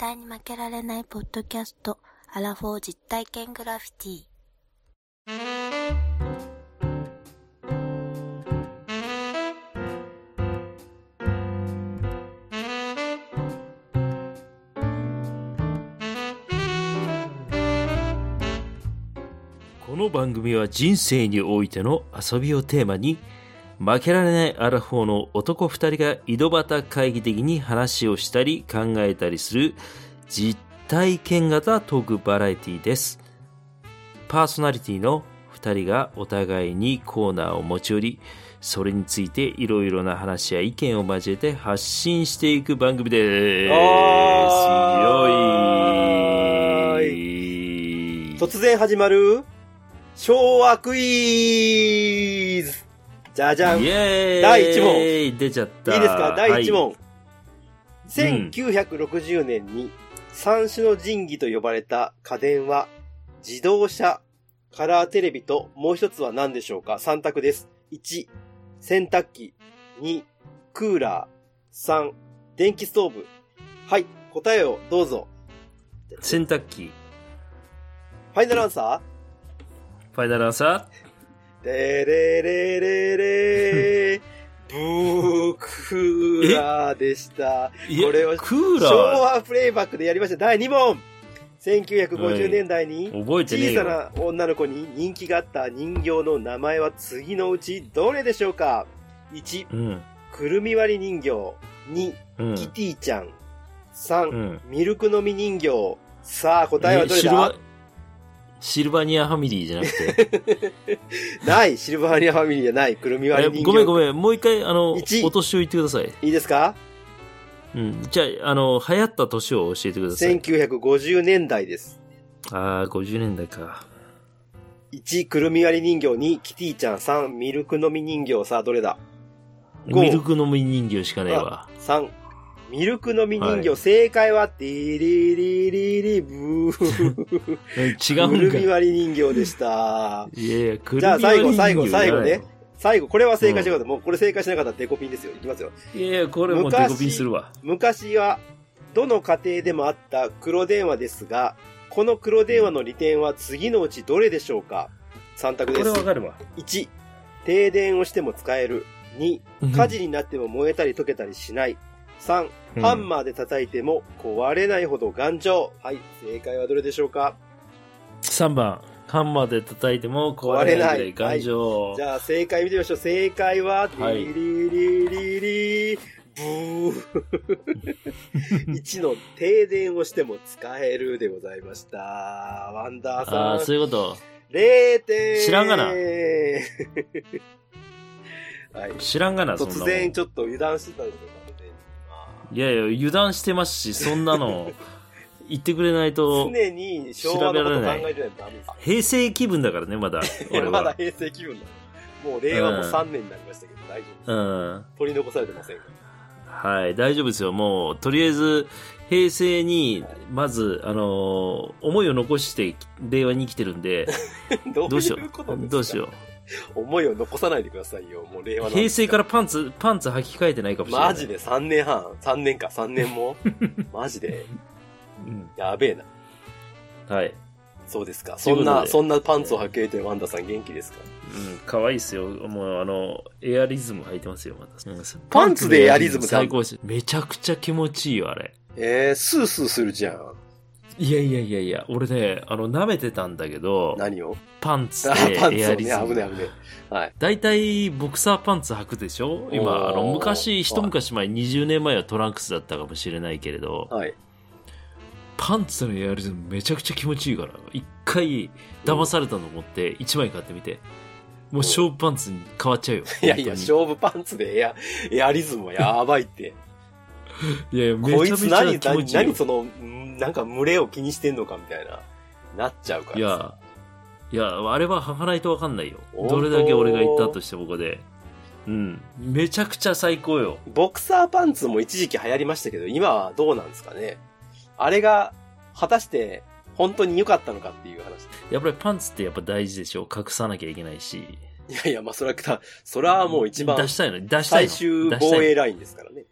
対に負けられないポッドキャスト、アラフォー実体験グラフィティ。この番組は人生においての遊びをテーマに負けられないアラフォーの男二人が井戸端会議的に話をしたり考えたりする実体験型トークバラエティです。パーソナリティの二人がお互いにコーナーを持ち寄り、それについていろいろな話や意見を交えて発信していく番組です。はよい。突然始まる昭和クイズじゃじゃん第一問出ちゃった。ですか？第1問、はい1960年に三種の神器と呼ばれた家電は自動車、カラーテレビともう一つは何でしょうか ?3 択です。1、洗濯機。2、クーラー。3、電気ストーブ。はい、答えをどうぞ。洗濯機。ファイナルアンサファイナルアンサー？レレレレレブークーラーでした。これをクー昭ラ和プレイバックでやりました。第2問 !1950 年代に小さよ。な女の子に人気があった人形の名前は次のうちどれでしょうか ?1、うん。くるみ割り人形。2、うん。キティちゃん。3、うん。ミルク飲み人形。さあ、答えはどれだ？シルバニアファミリーじゃなくて。ないシルバーニアファミリーじゃない。くるみ割えり人形。ごめんごめん。もう一回、あの、一お年を言ってください。いいですか？うん。じゃあ、あの、流行った年を教えてください。?1950 年代です。ああ、50年代か。1、くるみ割り人形。2、キティちゃん。3、ミルク飲み人形。さあ、どれだ？五ミルク飲み人形しかねえわ。3、ミルク飲み人形。はい正解は、ティリリリリブー。え違くるみうんか割り人形でした。い。いやいや、くるみじゃあ最後割り人形最後最後ね最後、これは正解してください。もうこれ正解しなかったらデコピンですよ。いきますよ。いやいや、これもうデコピンするわ。昔は、どの家庭でもあった黒電話ですが、この黒電話の利点は次のうちどれでしょうか ?3 択こです。れわかるわ。1、停電をしても使える。2、火事になっても燃えたり溶けたりしない。3、うんハンマーで叩いても壊れないほど頑丈。はい、正解はどれでしょうか？3番。ハンマーで叩いても壊れない頑丈。じゃあ正解見てみましょう。正解は、はいリリリリリブー。1の停電をしても使えるでございました。ワンダーああ、さん、そういうこと。0点。知らんがなはい。知らんがな。突然ちょっと油断してたんですよ、完全にいやいや、油断してますし、そんなの、言ってくれないと、常に昭和のこと考えてないとダメです。平成気分だからね、まだ。い俺やまだは。平成気分だ。もう令和も3年になりましたけど、大丈夫うん。です。取り残されてませんかはい、大丈夫ですよ。もう、とりあえず、平成に、まず、あのー思いを残して、令和に生きてるんで、どどうしよいうどうしよ思いを残さないでくださいよ。もう令和う。なんです平成からパンツ、パンツ履き替えてないかもしれない。マジで3年半 ?3 年か3年も？マジで？うん。やべえな。はい。そうですか。そんな、そんなパンツを履けてワンダさん元気ですか？うん、可愛いっすよ。もう、あの、エアリズム履いてますよ、また。うんパンツでエアリズム最高です。めちゃくちゃ気持ちいいよ、あれ。えー、スースーするじゃん。いやいやいやいや、俺ね、あの、舐めてたんだけど、何を？パンツあ、でパンツをね、危エアリズム。ね危ね。はい。大体、ボクサーパンツ履くでしょ？今、あの、昔、一昔前、20年前はトランクスだったかもしれないけれど、はい。パンツのエアリズムめちゃくちゃ気持ちいいから、一回、騙されたと思って、1枚買ってみて、もう勝負パンツに変わっちゃうよ。いやいや、勝負パンツでエア、エアリズムはやばいって。に いやいや、めちゃめちゃ気持ちいいよ何。その、んなんか群れを気にしてんのかみたいな、なっちゃうからいさ。や、いや、あれは履かないとわかんないよ。どれだけ俺が言ったとしてここで。うん。めちゃくちゃ最高よ。ボクサーパンツも一時期流行りましたけど、今はどうなんですかね。あれが、果たして、本当に良かったのかっていう話。やっぱりパンツってやっぱ大事でしょ。隠さなきゃいけないし。いやいや、まあ、それは、それはもう一番出したいの出したいの最終防衛ラインですからね。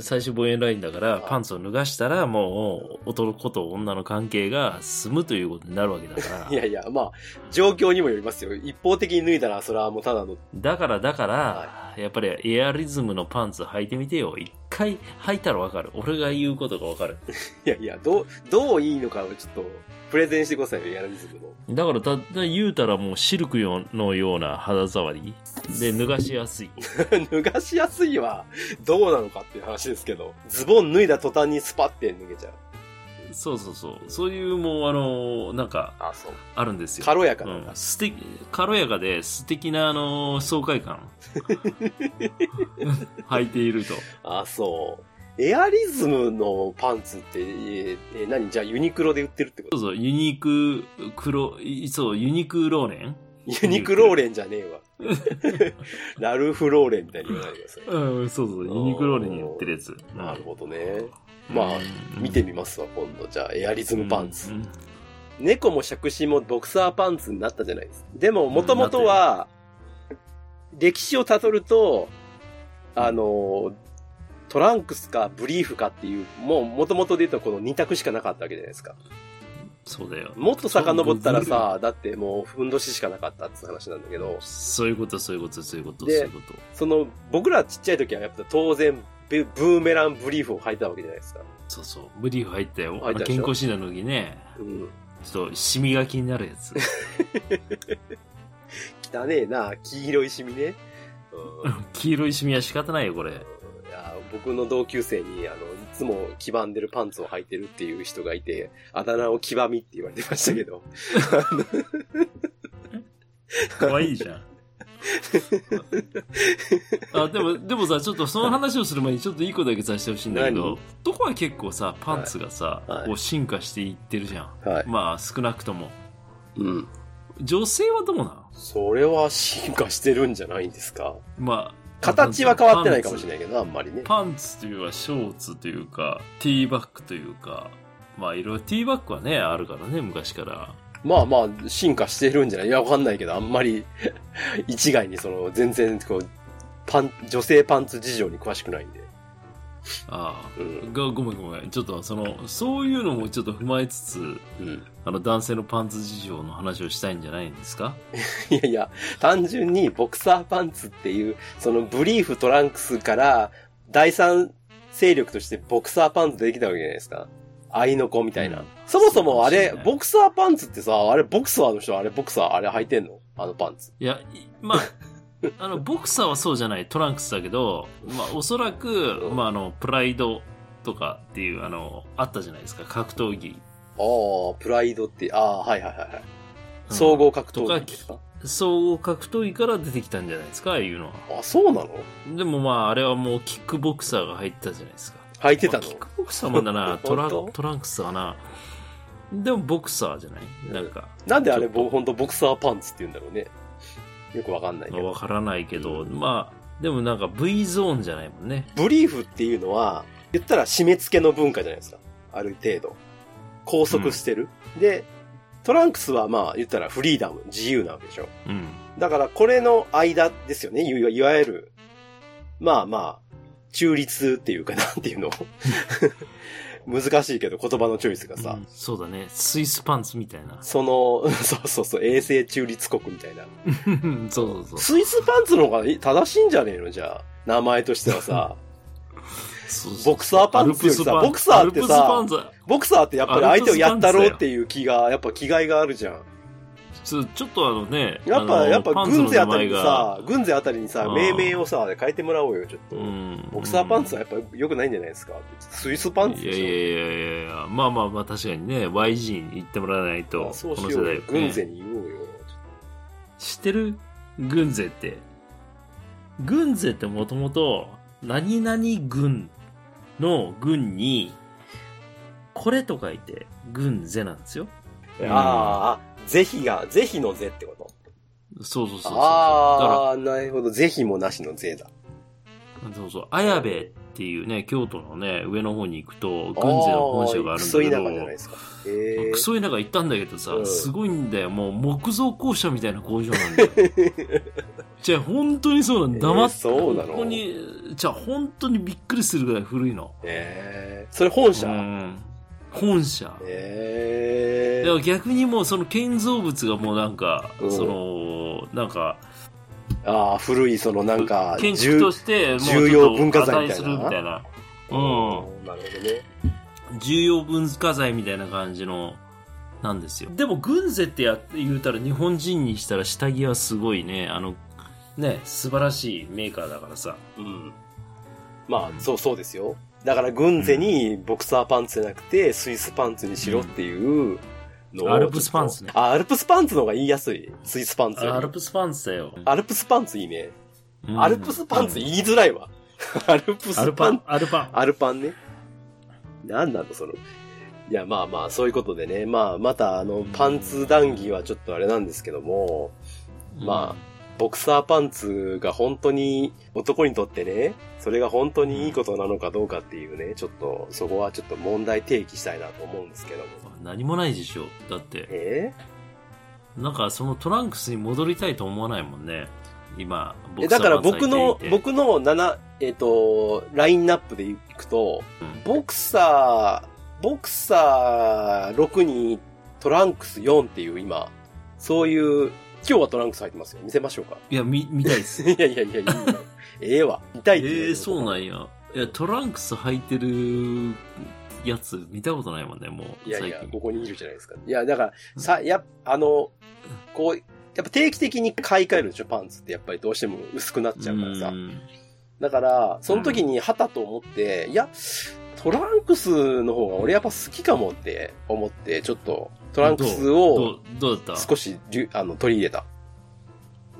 最終防衛ラインだから、いパンツを脱がしたら、もう、男と女の関係が進むということになるわけだから い。やいや、まあ、状況にもよりますよ。一方的に脱いだら、それはもうただの、だから、だから、はやっぱりエアリズムのパンツ履いてみてよ。一回履いたらわかる。俺が言うことがわかる。いやいや、どう、どういいのかをちょっと、プレゼンしてくださいよ、エアリズムの。だから、ただ言うたらもうシルクのような肌触り。で、脱がしやすい。脱がしやすいは、どうなのかっていう話ですけど、ズボン脱いだ途端にスパって脱げちゃう。そうそうそう。そういうもう、あの、なんか、あ、そう。あるんですよ。軽やかな。うん、素敵、軽やかで素敵な、あの、爽快感。履いていると。あ、そう。エアリズムのパンツって、ええ何？じゃあユニクロで売ってるってこと？そうそう、ユニク、黒、いそう、ユニクローレン？ユニクローレンじゃねえわ。ラルフローレンみたいに言わないでください。うん、そうそう、ユニクローレンに売ってるやつ。なるほどね。まあ、見てみますわ、今度。じゃあ、エアリズムパンツ。うん猫も杓子もボクサーパンツになったじゃないですか。でも、もともとは、歴史をたどると、あの、トランクスかブリーフかっていう、もう元々で言うとこの二択しかなかったわけじゃないですか。そうだよ。もっと遡ったらさ、だってもうふんどししかなかったって話なんだけど、そういうこと、そういうこと、そういうこと、そうでいうこと。その、僕らちっちゃい時はやっぱ当然、ブブーメランブリーフを履いてたわけじゃないですか。そうそう。ブリーフ入ったよ。た健康診断の時ね、うん。ちょっと、シミが気になるやつ。汚ねえな、黄色いシミね。うん 黄色いシミは仕方ないよ、これ。僕の同級生に、あの、いつも黄ばんでるパンツを履いてるっていう人がいて、あだ名を黄ばみって言われてましたけど。可愛いじゃん。あ、でも、でもさ、ちょっとその話をする前にちょっといいことだけさせてほしいんだけど、どこは結構さ、パンツがさ、はいはいこう進化していってるじゃん。はい。まあ、少なくとも。うん。女性はどうなんそれは進化してるんじゃないんですか？まあ、形は変わってないかもしれない。けど、あんまりね。パンツというか、ショーツというか、ティーバッグというか、まあ、いろいろティーバッグはね、あるからね、昔から。まあまあ、進化してるんじゃない？いや、わかんないけど、あんまり、一概にその、全然、こう、パン、女性パンツ事情に詳しくないんで。ああ、うんがごめんごめん。ちょっとその、そういうのもちょっと踏まえつつ、うん。あの、男性のパンツ事情の話をしたいんじゃないんですか？いやいや、単純にボクサーパンツっていう、そのブリーフトランクスから、第三勢力としてボクサーパンツできたわけじゃないですか。愛の子みたいな。うんそもそもあれボクサーパンツってさ、あれボクサーの人あれボクサーあれ履いてんの？あのパンツ。いや、いまあ、あの、ボクサーはそうじゃない、トランクスだけど、まあ、おそらく、うんまあ、あの、プライドとかっていう、あの、あったじゃないですか、格闘技。ああ、プライドって、ああ、はいはいはいはい。うん総合格闘技ですか、総合格闘技から出てきたんじゃないですか、ああいうのは。あ、そうなの？でもまあ、あれはもうキックボクサーが入ったじゃないですか。履いてたの？まあキックボクサーもだな、トラ本当？トランクスかな。でもボクサーじゃない？なんか、なんであれ、ちょっとぼほんとボクサーパンツって言うんだろうね。よくわかんないけど。わからないけど、うんまあ、でもなんか V ゾーンじゃないもんね。ブリーフっていうのは、言ったら締め付けの文化じゃないですか。ある程度。拘束してる。で、トランクスはまあ言ったらフリーダム、自由なわけでしょ。うん。だからこれの間ですよね。いわいわゆる、まあまあ、中立っていうかなんていうの 難しいけど言葉のチョイスがさ、うんそうだね。スイスパンツみたいな。その、そうそうそう、衛星中立国みたいな。そうそうそう。スイスパンツの方が正しいんじゃねえの？じゃあ。名前としてはさ。そうそうボクサーパンツよりさボクサーってさボクサーってやっぱり相手をやったろうっていう気が、やっぱ気概があるじゃん。ちょちょっとあのね、やっぱ、やっぱ軍勢あたりにさ、軍勢あたりにさ、うん命名をさ、変えてもらおうよ、ちょっと。うんボクサーパンツはやっぱ良くないんじゃないですか？スイスパンツ。いやいやいやいやまあまあまあ確かにね、YG に言ってもらわないと、あこの世代。軍勢に言おうよ。知ってる軍勢って。軍勢ってもともと、何々軍の軍に、これと書いて、軍勢なんですよ。うんああ、是非が、是非の是ってこと？そうそうそうそう。ああ、なるほど。是非もなしの是だ。ら、そうそう、綾部っっていうね、京都のね、上の方に行くと、軍勢の本社があるんだクソ田けど、舎じゃないですか。クソ田舎行ったんだけどさ、うんすごいんだよ。もう木造校舎みたいな工場なんだよ。じゃあ本当にそうなんだ。黙って、えーそうなの？ここに、じゃあ本当にびっくりするぐらい古いの。へえそれ本社？うん。本社。へえでも逆にもうその建造物がもうなんか、うんその、なんか、ああ、古い、そのなんか、建築として重要文化財みたいな値するみたいな。ううん。なるほどね。重要文化財みたいな感じの、なんですよ。でも、軍勢ってや言うたら日本人にしたら下着はすごいね、あの、ね、素晴らしいメーカーだからさ。うん。まあ、そうそうですよ。だから、軍勢にボクサーパンツじゃなくて、スイスパンツにしろっていうのをアルプスパンツねあ、アルプスパンツの方が言いやすい。スイスパンツアルプスパンツだよ。アルプスパンツいいね。うんアルプスパンツ言いづらいわ。アルプスアルパンパン、、アルパン。アルパンね。なんなの、その。いや、まあまあ、そういうことでね。まあ、また、あの、パンツ談義はちょっとあれなんですけども、まあ、ボクサーパンツが本当に男にとってね、それが本当にいいことなのかどうかっていうね、ちょっと、そこはちょっと問題提起したいなと思うんですけども。何もないでしょ。だって、え？なんかそのトランクスに戻りたいと思わないもんね。今、えだから僕の、僕、僕の7、えっ、と、ラインナップでいくと、うんボクサー、ボクサー6にトランクス4っていう今、そういう、今日はトランクス入ってますよ。見せましょうか。いや、見、見たいです。いやいやいや、いいよ。ええわ。見たいえって言えー、そうなんや。や。いや、トランクス履いてるやつ見たことないもんね、もう。いやいやここにいるじゃないですか。いや、だから、さ、や、あの、こう、やっぱ定期的に買い替えるでしょ、パンツって。やっぱりどうしても薄くなっちゃうからさう。んだから、その時に旗と思って、いや、トランクスの方が俺やっぱ好きかもって思って、ちょっとトランクスどをう、どうだった？少しあの取り入れた。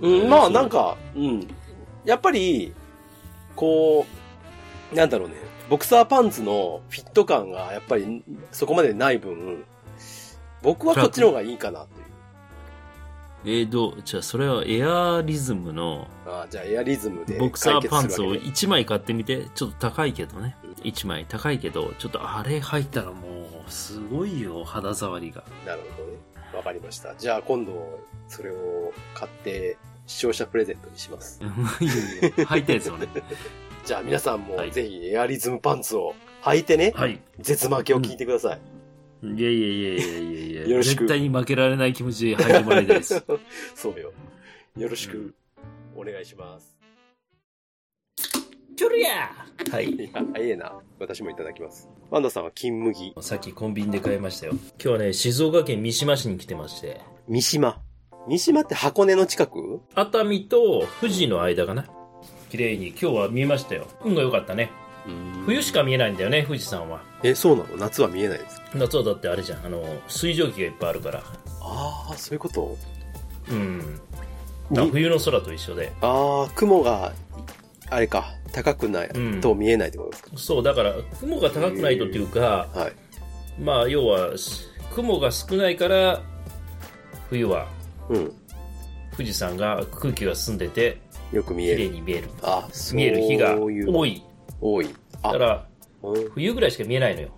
うん、えーまあなんか、うん。やっぱり、こう、なんだろうね。ボクサーパンツのフィット感がやっぱりそこまでない分、僕はこっちの方がいいかなという。えー、どう？じゃあ、それはエアリズムのあじゃあエアリズムでボクサーパンツを解決するわけね1枚買ってみて、ちょっと高いけどね。1枚高いけど、ちょっとあれ履いたらもう、すごいよ、肌触りが。なるほどね。わかりました。じゃあ今度、それを買って視聴者プレゼントにします。いいよいいよ履いたやつをね。じゃあ皆さんもはいぜひエアリズムパンツを履いてね、はい。絶負けを聞いてください。いやいやいやいやいやいやよろしく絶対に負けられない気持ちで履いてもらいたいです。そうよ。よろしくお願いします。キョルやはい。いや、ええな。私もいただきます。ワンダさんは金麦。さっきコンビニで買いましたよ。今日はね、静岡県三島市に来てまして、三島。三島って箱根の近く？熱海と富士の間かな。綺麗に今日は見えましたよ。運が良かったね。冬しか見えないんだよね、富士山は。え、そうなの？夏は見えないです。夏はだってあれじゃん、あの、水蒸気がいっぱいあるから。ああ、そういうこと？うん。冬の空と一緒で。ああ、雲が、あれか、高くないうんと見えないってことですか、そう、だから、雲が高くないとっていうか、はい。まあ、要は、し雲が少ないから、冬はうん。富士山が空気が澄んでて、綺よく見える。麗に見える。あ、見える日が多い。多い。あだか、ら、うん冬ぐらいしか見えないのよ。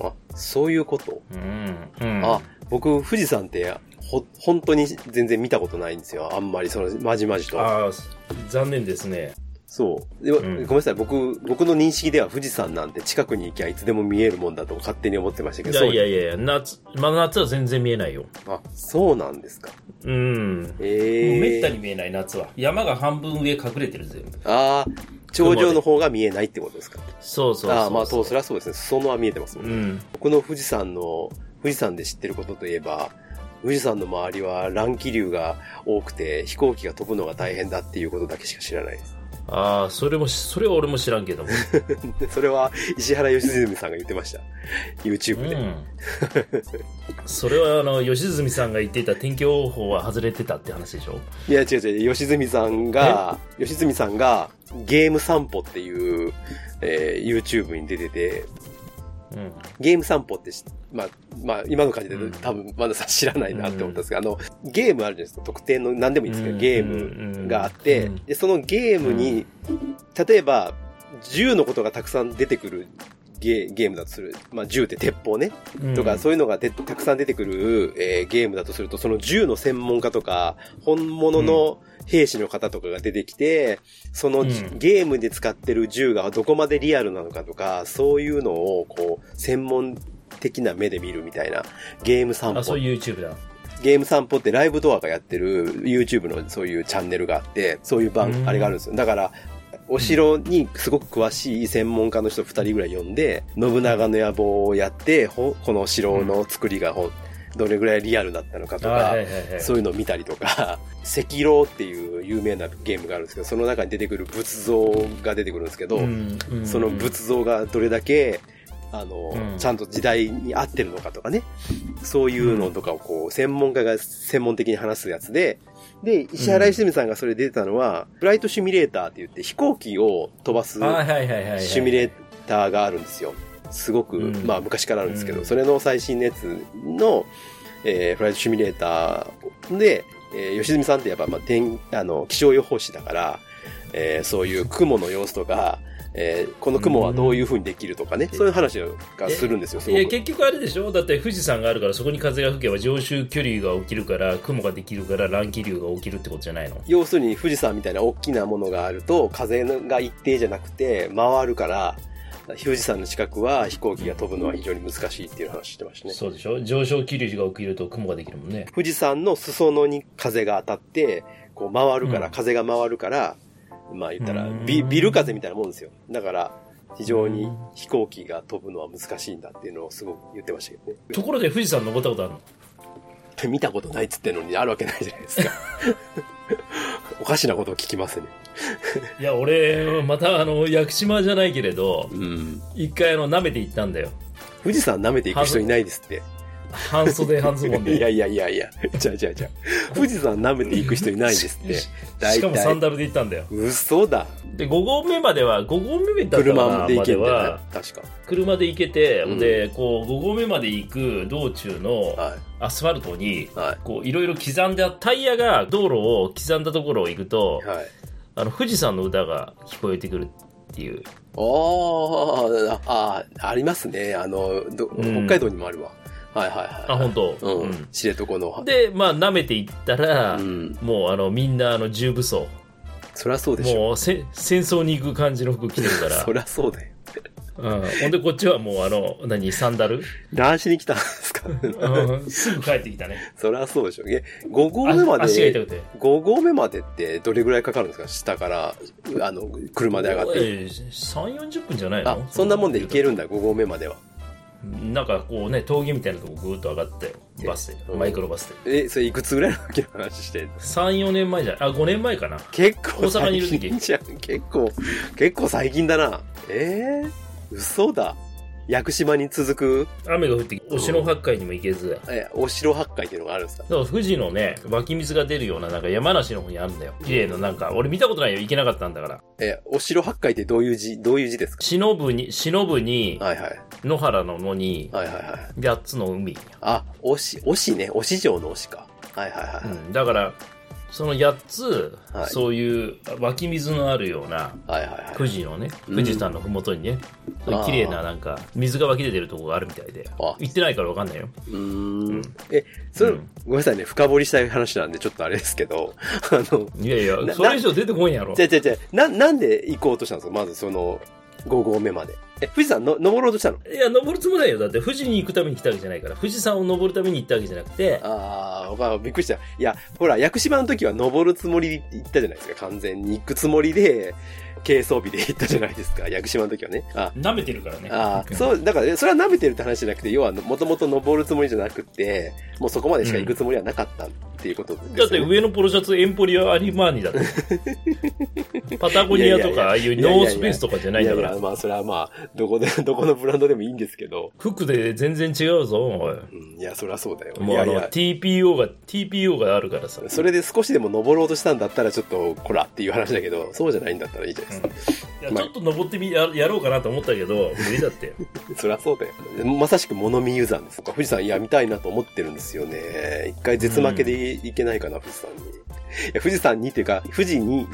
あ、そういうこと？うん。うん。あ、僕、富士山って、ほ、本当に全然見たことないんですよ。あんまり、その、まじまじと。あー残念ですね。そう。でんごめんなさい。僕、僕の認識では富士山なんて近くに行きゃいつでも見えるもんだと勝手に思ってましたけいど。やいやいやいや、夏、まあ夏は全然見えないよ。あ、そうなんですか。うん。もうええめったに見えない夏は。山が半分上隠れてる全部。ああ、頂上の方が見えないってことですか。そうそうそう。ああ、まあ、そう、そりゃそうですね。裾野は見えてますもんね。うん。僕の富士山の、富士山で知ってることといえば、富士山の周りは乱気流が多くて飛行機が飛ぶのが大変だっていうことだけしか知らないです。ああ、それもし、それは俺も知らんけども。で それは石原良純さんが言ってました。う YouTube で。ん。それはあの、吉住さんが言っていた天気予報は外れてたって話でしょ？いや、違う違う、良純さんが、良純さんがゲーム散歩っていう、えー YouTube に出てて、うん。ゲーム散歩ってし、まあ、まあ、今の感じでうん多分、まださん知らないなって思ったんですが、あの、ゲームあるじゃないですか。特定の何でもいいんですけど、うんゲームがあって、うんで、そのゲームに、例えば、銃のことがたくさん出てくるゲゲームだとする。まあ、銃って鉄砲ね。うんとか、そういうのがでたくさん出てくる、えーゲームだとすると、その銃の専門家とか、本物の兵士の方とかが出てきて、その、うんゲームで使ってる銃がどこまでリアルなのかとか、そういうのを、こう、専門的な目で見るみたいな、ゲーム散歩あ、そう YouTube だ。ゲーム散歩ってライブドアがやってる YouTube のそういうチャンネルがあって、そういう番う、んあれがあるんですよ。だから、お城にすごく詳しい専門家の人二人ぐらい呼んで、信長の野望をやって、ほこの城の作りがほんどれぐらいリアルだったのかとか、あはいはいはい。そういうのを見たりとか、赤狼っていう有名なゲームがあるんですけど、その中に出てくる仏像が出てくるんですけど、うんうんその仏像がどれだけ、あの、うんちゃんと時代に合ってるのかとかね。そういうのとかをこう、専門家が専門的に話すやつで、で、石原良純さんがそれ出てたのは、フライトシミュレーターって言って飛行機を飛ばす。シミュレーターがあるんですよ。すごく、うん。まあ昔からあるんですけど、うん。それの最新のやつの、えーフライトシミュレーターで、えー吉住さんってやっぱ、まあ、天、あの、気象予報士だから、えーそういう雲の様子とか、えーこの雲はどういう風にできるとかね、そういう話がするんですよ、すいやごく。結局あれでしょ？だって富士山があるからそこに風が吹けば上昇距離が起きるから雲ができるから乱気流が起きるってことじゃないの？要するに富士山みたいな大きなものがあると、風が一定じゃなくて回るから、富士山の近くは飛行機が飛ぶのは非常に難しいっていう話してましたね。そうでしょ？上昇気流が起きると雲ができるもんね富士山の裾野に風が当たって、こう回るから、うん風が回るから、まあ言ったらうんビ、ビル風みたいなもんですよ。だから、非常に飛行機が飛ぶのは難しいんだっていうのをすごく言ってましたけどね。ところで富士山登ったことあるの？見たことないっつってんのにあるわけないじゃないですか。おかしなことを聞きますね。いや俺またあの屋久島じゃないけれどうん。一回あの舐めて行ったんだよ富士山舐めていく人いないですって。半袖半ズボンでいやいやいやいや。じゃあじゃあじゃあ。富士山舐めていく人いないですって。大しかもサン体。ダルで行ったんだよ嘘だ。で5合目までは5合目だったかな車で行けは。確か。車で行けて、うんでこう5合目まで行く道中のはアスファルトにい。はい。こういろいろ刻んであタイヤが道路を刻んだところを行くとはい。あの富士山の歌が聞こえてくるっていうああ、あ、ありますね。あの、北海道にもあるわ。はいはいはい。あ本当？うん。うん知床の。でまあ舐めていったら、うん。もうあのみんなあの重武装そりゃそうでしょ。もうせ戦争に行く感じの服着てるからそりゃそうだよ。うん、ほんでこっちはもうあの何サンダル、何しに来たんですか？うん、すぐ帰ってきたねそりゃそうでしょ。え、5合目まで、くて5合目までってどれぐらいかかるんですか？下から、あの、車で上がって。3 4 0分じゃないの？あ、そんなもんで行けるんだ、5合目までは。なんかこうね峠みたいなとこぐーっと上がってバスでうん。マイクロバスで。え、それいくつぐらいの時の話してんの？34年前じゃないあ5年前かな。結構大阪にいる時。最近じゃん。結構、結構最近だな。えー、嘘だ。屋久島に続く、雨が降ってお城八海にも行けずえ、お城八海っていうのがあるんですか？だから富士のね湧き水が出るようななんか山梨の方にあるんだよ綺麗ななんか俺見たことないよ行けなかったんだからえ、お城八海ってどういう字、どういう字ですか？忍ぶに忍ぶにはいはい。野原の野にはいはいはい。8つの海、あ、おし、おしね。おし城のおしか。はいはいはい。うん、だからその8つ、はい。そういう湧き水のあるような。富士のねうん。富士山のふもとにね、そういう綺麗ななんか水が湧き出てるとこがあるみたいで。あ。行ってないから分かんないよ。うーん。うん。え、それ、うん。ごめんなさいね。深掘りしたい話なんで、ちょっとあれですけど、あの、いやいやなそれ以上出てこんやろ。じゃじゃじゃな、なんで行こうとしたんですか？まずその、5合目まで。え、富士山の登ろうとしたの？いや登るつもりないよ。だって富士に行くために来たわけじゃないから。富士山を登るために行ったわけじゃなくて。ああ、びっくりした。いや、ほら、屋久島の時は登るつもりで行ったじゃないですか。完全に。行くつもりで、軽装備で行ったじゃないですか。屋久島の時はね。あ。舐めてるからね。ああ、そう、だから、それは舐めてるって話じゃなくて、要は、もともと登るつもりじゃなくて、もうそこまでしか行くつもりはなかったっていうことですよね。だって上のポロシャツエンポリア・アリマーニだって。パタゴニアとかああいうノースペースとかじゃないんだから。いやいや、まあ、それはまあ、どこで、どこのブランドでもいいんですけど。服で全然違うぞおい。うん、いや、そりゃそうだよ。もうあのいやいや、TPO が TPO があるからさ。それで少しでも登ろうとしたんだったら、ちょっと、こらっていう話だけど、そうじゃないんだったらいいじゃないやちょっと登ってみややろうかなと思ったけど無理だって そりゃそうだよ。まさしく物見ユーザーです。富士山、いや、見たいなと思ってるんですよね。一回絶負けでいけないかな、富士山に。いや、富士山にっていうか、富士に、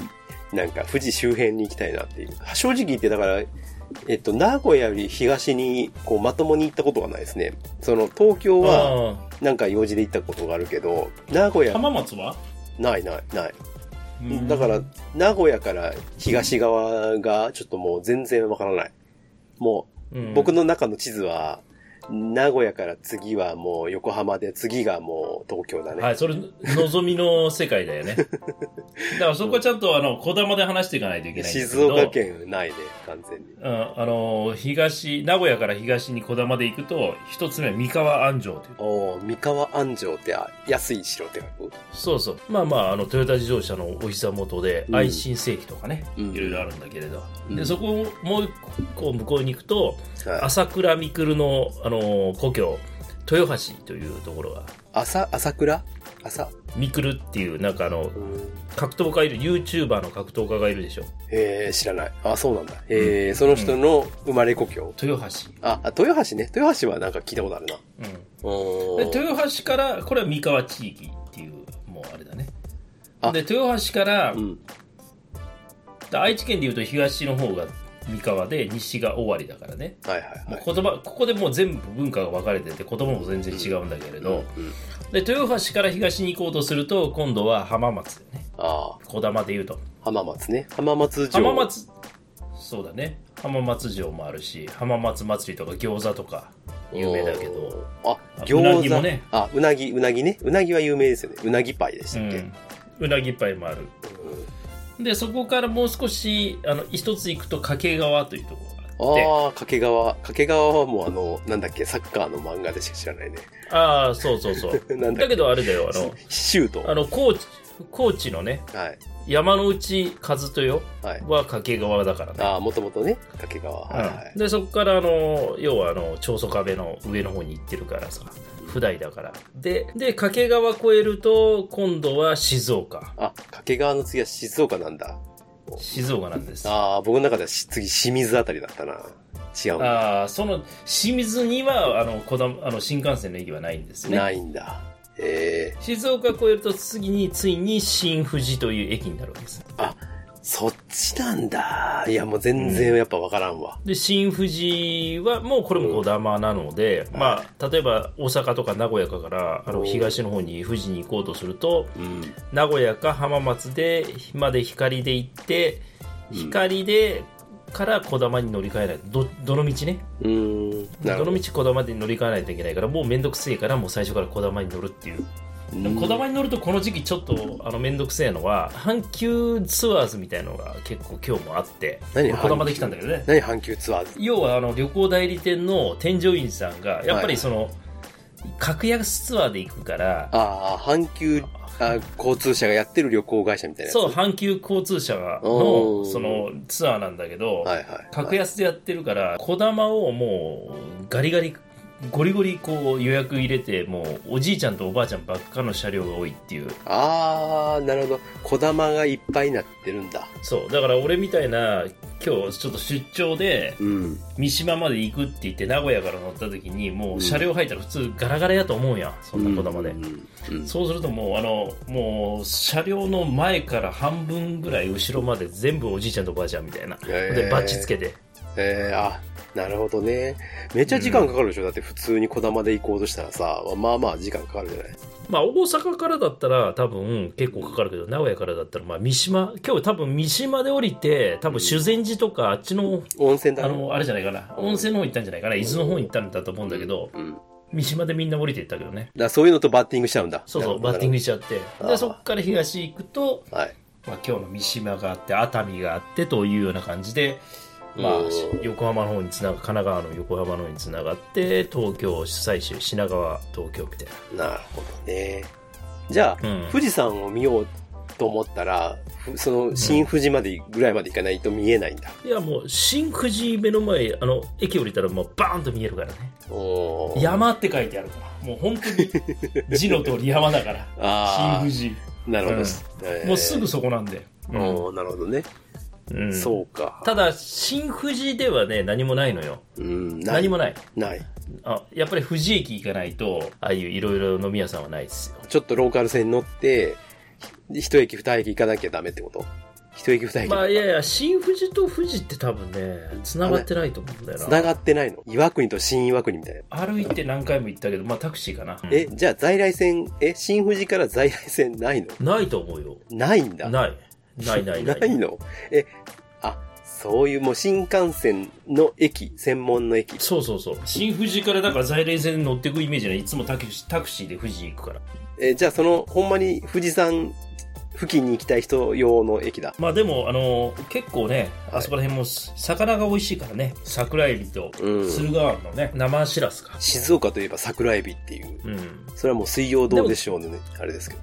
なんか富士周辺に行きたいなっていう。正直言ってだから、えっと、名古屋より東に、こう、まともに行ったことがないですね。その、東京は、あなんか用事で行ったことがあるけど、名古あ。屋、浜松は？ないないない。うんだから、名古屋から東側がちょっともう全然わからない。もう、うん僕の中の地図は、名古屋から次はもう横浜で、次がもう東京だね。はい、それ、望みの世界だよね。だからそこはちゃんと、あの、小玉で話していかないといけないんですけど。静岡県ないね、完全に。うん、あの、東、名古屋から東に小玉で行くと、一つ目は三河安城という。おー三河安城ってあ安い城って書く？そうそう。まあまあ、あの、トヨタ自動車のお膝元で、うん愛新世紀とかね、うんいろいろあるんだけれど。うんで、そこをもう一個向こうに行くと、はい。朝倉未来の、あの、故郷、豊橋というところが、朝、朝倉？朝未来っていう、なんかあのう、ん。格闘家いる、YouTuber の格闘家がいるでしょ？えー、知らない。あ、そうなんだ。えー、その人の生まれ故郷。豊橋。あ、あ豊橋ね。豊橋はなんか聞いたことあるな。うん。で豊橋からこれは三河地域っていうもうあれだねあで豊橋から、うん。で愛知県でいうと東の方が三河で西が尾張だからねはいはいはい。言葉ここでもう全部文化が分かれてて言葉も全然違うんだけれど、うん。で豊橋から東に行こうとすると今度は浜松だよねあ小玉でいうとあ、浜松ね。浜松城。浜松そうだね浜松城もあるし浜松祭りとか餃子とか有名だけど。あ、あ餃子。うなぎもねあ、うなぎ、うなぎね。うなぎは有名ですよね。うなぎパイでしたっけ、うんうなぎパイもあるでそこからもう少しあの一つ行くと掛川というところがあってああ、掛川。掛川はもうあの、なんだっけ、サッカーの漫画でしか知らないね。ああそうそうそう だっけだけどあれだよあのシュート。あの高知高知のねはい。山之内和豊は掛川だからねああ、もともとね、掛川。はいはいうん。でそこからあの要はあの長宗我部の上の方に行ってるからさ普代だからでで掛川越えると今度は静岡あ、掛川の次は静岡なんだ。静岡なんですああ、僕の中ではし次清水あたりだったな。違う。ああその清水にはあのこだあの新幹線の駅はないんですねないんだ。ええ静岡越えると次についに新富士という駅になるわけですあ、そっちなんだ。いや、もう全然やっぱわからんわ。で新富士はもうこれも小玉なので、まあ例えば大阪とか名古屋かからあのうん東の方に富士に行こうとするとうん。名古屋か浜松でまで光で行ってうん光でから小玉に乗り換えない。どどの道ね。うーん。ど。どの道小玉で乗り換えないといけないからもうめんどくせえからもう最初から小玉に乗るっていう。でも小玉に乗るとこの時期ちょっとあのめんどくせえのは阪急ツアーズみたいのが結構今日もあって何？小玉で来たんだけどね。何？阪急ツアーズ。要はあの旅行代理店の添乗員さんがやっぱりその、格安ツアーで行くからああ、阪急あ交通社がやってる旅行会社みたいな。そう阪急交通社のそのツアーなんだけど、はいはい。格安でやってるから小玉をもうガリガリゴリゴリこう予約入れてもうおじいちゃんとおばあちゃんばっかの車両が多いっていう。ああ、なるほど。小玉がいっぱいになってるんだ。そう。だから俺みたいな今日ちょっと出張でうん。三島まで行くって言って名古屋から乗った時にもう車両入ったら普通ガラガラやと思うや。んそんな小玉で、うんうんそうするともうあのもう車両の前から半分ぐらい後ろまで全部おじいちゃんとおばあちゃんみたいな、でバッチつけて。えー、あ、なるほどね。めっちゃ時間かかるでしょ、だって普通に小玉で行こうとしたらさ、まあまあ時間かかるじゃない？まあ大阪からだったら多分結構かかるけど名古屋からだったらまあ三島今日多分三島で降りて多分修善寺とかあっちの温泉だね。あのあれじゃないかな温泉の方行ったんじゃないかな伊豆の方に行ったんだと思うんだけどうん。三島でみんな降りていったけどねらそういうのとバッティングしちゃうんだ。そうそうバッティングしちゃってでそこから東行くと、グ。はい。まあ、今日の三島があって熱海があってというような感じでまあうん、横浜の方につなが神奈川の横浜の方につながって東京最終品川東京みたいな。なるほどね。じゃあ、うん。富士山を見ようと思ったら、ふその新富士までぐらいまで行かないと見えないんだ。いやもう新富士目の前あの駅降りたらもうバーンと見えるからね。山って書いてあるから。もう本当に字の通り山だから。あ新富士。あ、なるほど。うん。えー。もうすぐそこなんで、うん。おーなるほどね。うんそうか。ただ新富士ではね何もないのようん、何もないない。あやっぱり富士駅行かないとああいういろいろ飲み屋さんはないですよちょっとローカル線に乗って、一駅二駅行かなきゃダメってこと？一駅二駅まあいやいや、新富士と富士って多分ね、繋がってないと思うんだよな。繋がってないの？岩国と新岩国みたいな。歩いて何回も行ったけど、まあタクシーかな。え、じゃあ在来線、え、新富士から在来線ないの？ないと思うよ。ないんだ。ない。ないないない。ないの？え、あ、そういうもう新幹線の駅、専門の駅。そうそうそう。新富士からだから在来線乗ってくイメージない。いつもタクシータクシーで富士行くから。え、じゃあその、ほんまに富士山付近に行きたい人用の駅だ。まあでも、あの結構ね、はいあそこら辺も魚が美味しいからね。桜エビとうん駿河湾のね、生しらすか。静岡といえば桜エビっていう。うん。それはもう水曜どうでしょうのね、あれですけど。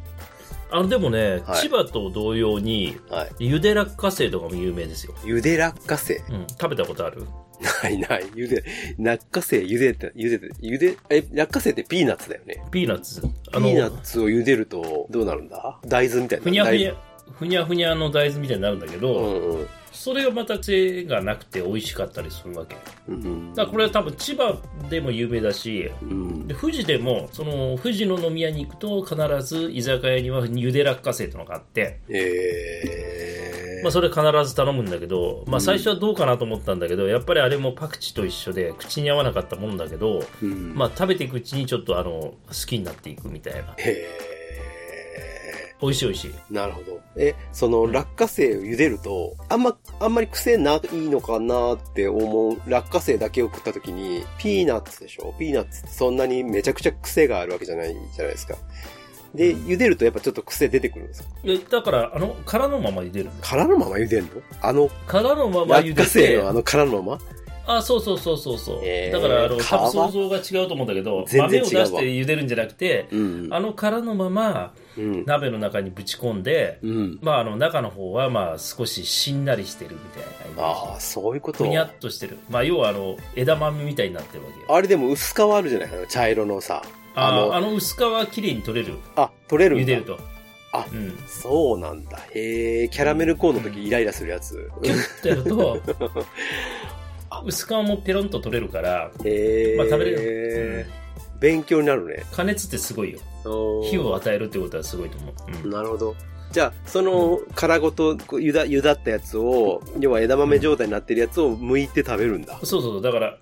あの、でもね、はい千葉と同様に、はい。ゆで落花生とかも有名ですよ。ゆで落花生？うん。食べたことある？ないない。ゆで、落花生ゆでて、ゆでて、ゆで、え、落花生ってピーナッツだよね。ピーナッツ。ピあの、ーナッツを茹でると、どうなるんだ？大豆みたいな。ふにゃふにゃ大、ふにゃふにゃの大豆みたいになるんだけど、豆。うんうん。それがまた癖がなくて美味しかったりするわけ。だかうんらこれは多分千葉でも有名だし、うん。で富士でも、その、富士の飲み屋に行くと必ず居酒屋にはゆで落花生ってのがあって、えー。まあそれ必ず頼むんだけど、まあ最初はどうかなと思ったんだけど、やっぱりあれもパクチーと一緒で口に合わなかったもんだけど、うん。まあ食べていくうちにちょっとあの、好きになっていくみたいな。へ美味しい美味しい。ー。なるほど。え、その落花生を茹でると、あんま、あんまり癖ないのかなって思う落花生だけを食った時に、ピーナッツでしょ？ピーナッツってそんなにめちゃくちゃ癖があるわけじゃないじゃないですか。で、茹でるとやっぱちょっと癖出てくるんですか？いやだから、あの、殻のまま茹でるんだよ殻のまま茹でんの？あの、殻のまま茹で落花生てのあの殻のまま？あ、そうそうそうそうそう。えーだから、あの、皮多分想像が違うと思うんだけど、豆を出して茹でるんじゃなくて、うん。あの殻のままうん。鍋の中にぶち込んで、うん。まあ、あの、中の方は、まあ、少ししんなりしてるみたいな。ああ、そういうことふにゃっとしてる。まあ、要は、あの、枝豆みたいになってるわけよ。あれでも薄皮あるじゃない？あの茶色のさ。ああのあの薄皮は綺麗に取れる。あ、取れるんだ。茹でると。あうん。そうなんだ。へえ、キャラメルコーンの時イライラするやつ。キュッてやると、薄皮もペロンと取れるから、へえ。まあ食べれる勉強になるね。加熱ってすごいよ。火を与えるってことはすごいと思う。うん。なるほど。じゃあ、その殻ごとゆだ、ゆだったやつを、要は枝豆状態になってるやつを剥いて食べるんだ。そうそう、だから、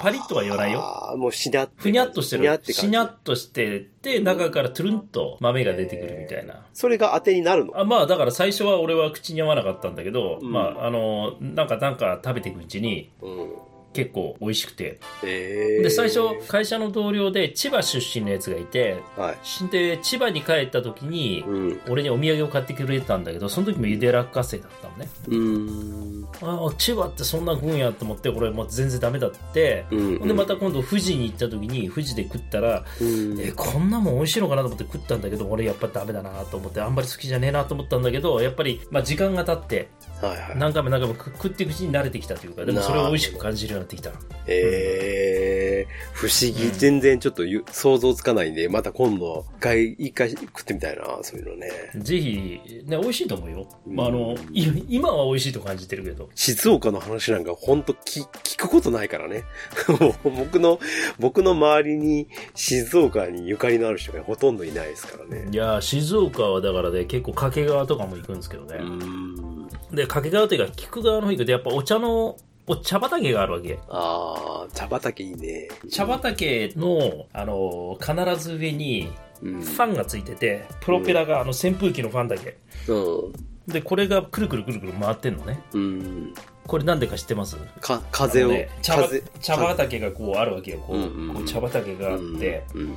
パリッとは言わないよ。ああ、もうしなって。ふにゃっとしてるしにゃっとしてて、中からトゥルンと豆が出てくるみたいな。それが当てになるの？あまあ、だから最初は俺は口に合わなかったんだけど、うんまあ、あの、なんかなんか食べていくうちにうん。結構美味しくて。ええ。で、最初、会社の同僚で千葉出身のやつがいて、はい。で、千葉に帰った時に、うん。俺にお土産を買ってくれたんだけど、その時もゆで落花生だったのね。うーん。ああ、千葉ってそんな食うんやと思って、俺もう全然ダメだって、うん。ほんでまた今度富士に行った時に富士で食ったら、うん、えこんなもん美味しいのかなと思って食ったんだけど俺やっぱダメだなと思ってあんまり好きじゃねえなと思ったんだけどやっぱり、まあ、時間が経ってはいはい。何回も何回も食食っていくうちに慣れてきたというかでもそれを美味しく感じるようになってきたええ不思議、うん全然ちょっとゆ想像つかないんで、また今度、一回、一回食ってみたいな、そういうのね。ぜひ、ね、美味しいと思うよ、うんまあ、あのい今は美味しいと感じてるけど静岡の話なんか本当聞聞くことないからね。僕の、僕の周りに静岡にゆかりのある人がほとんどいないですからね。いや静岡はだからね結構掛川とかも行くんですけどねう、ん。で掛川というか菊川の方行くとやっぱお茶のお茶畑があるわけあー、茶畑いいね。茶畑の、あの必ず上にうん。ファンがついててプロペラがあの扇風機のファンだけうん。でこれがくるくるくるくる回ってんのねうん。これなんでか知ってます？か、風を、ね茶葉風、茶畑がこうあるわけよこう,、うんうんうんこう茶畑があって、うん。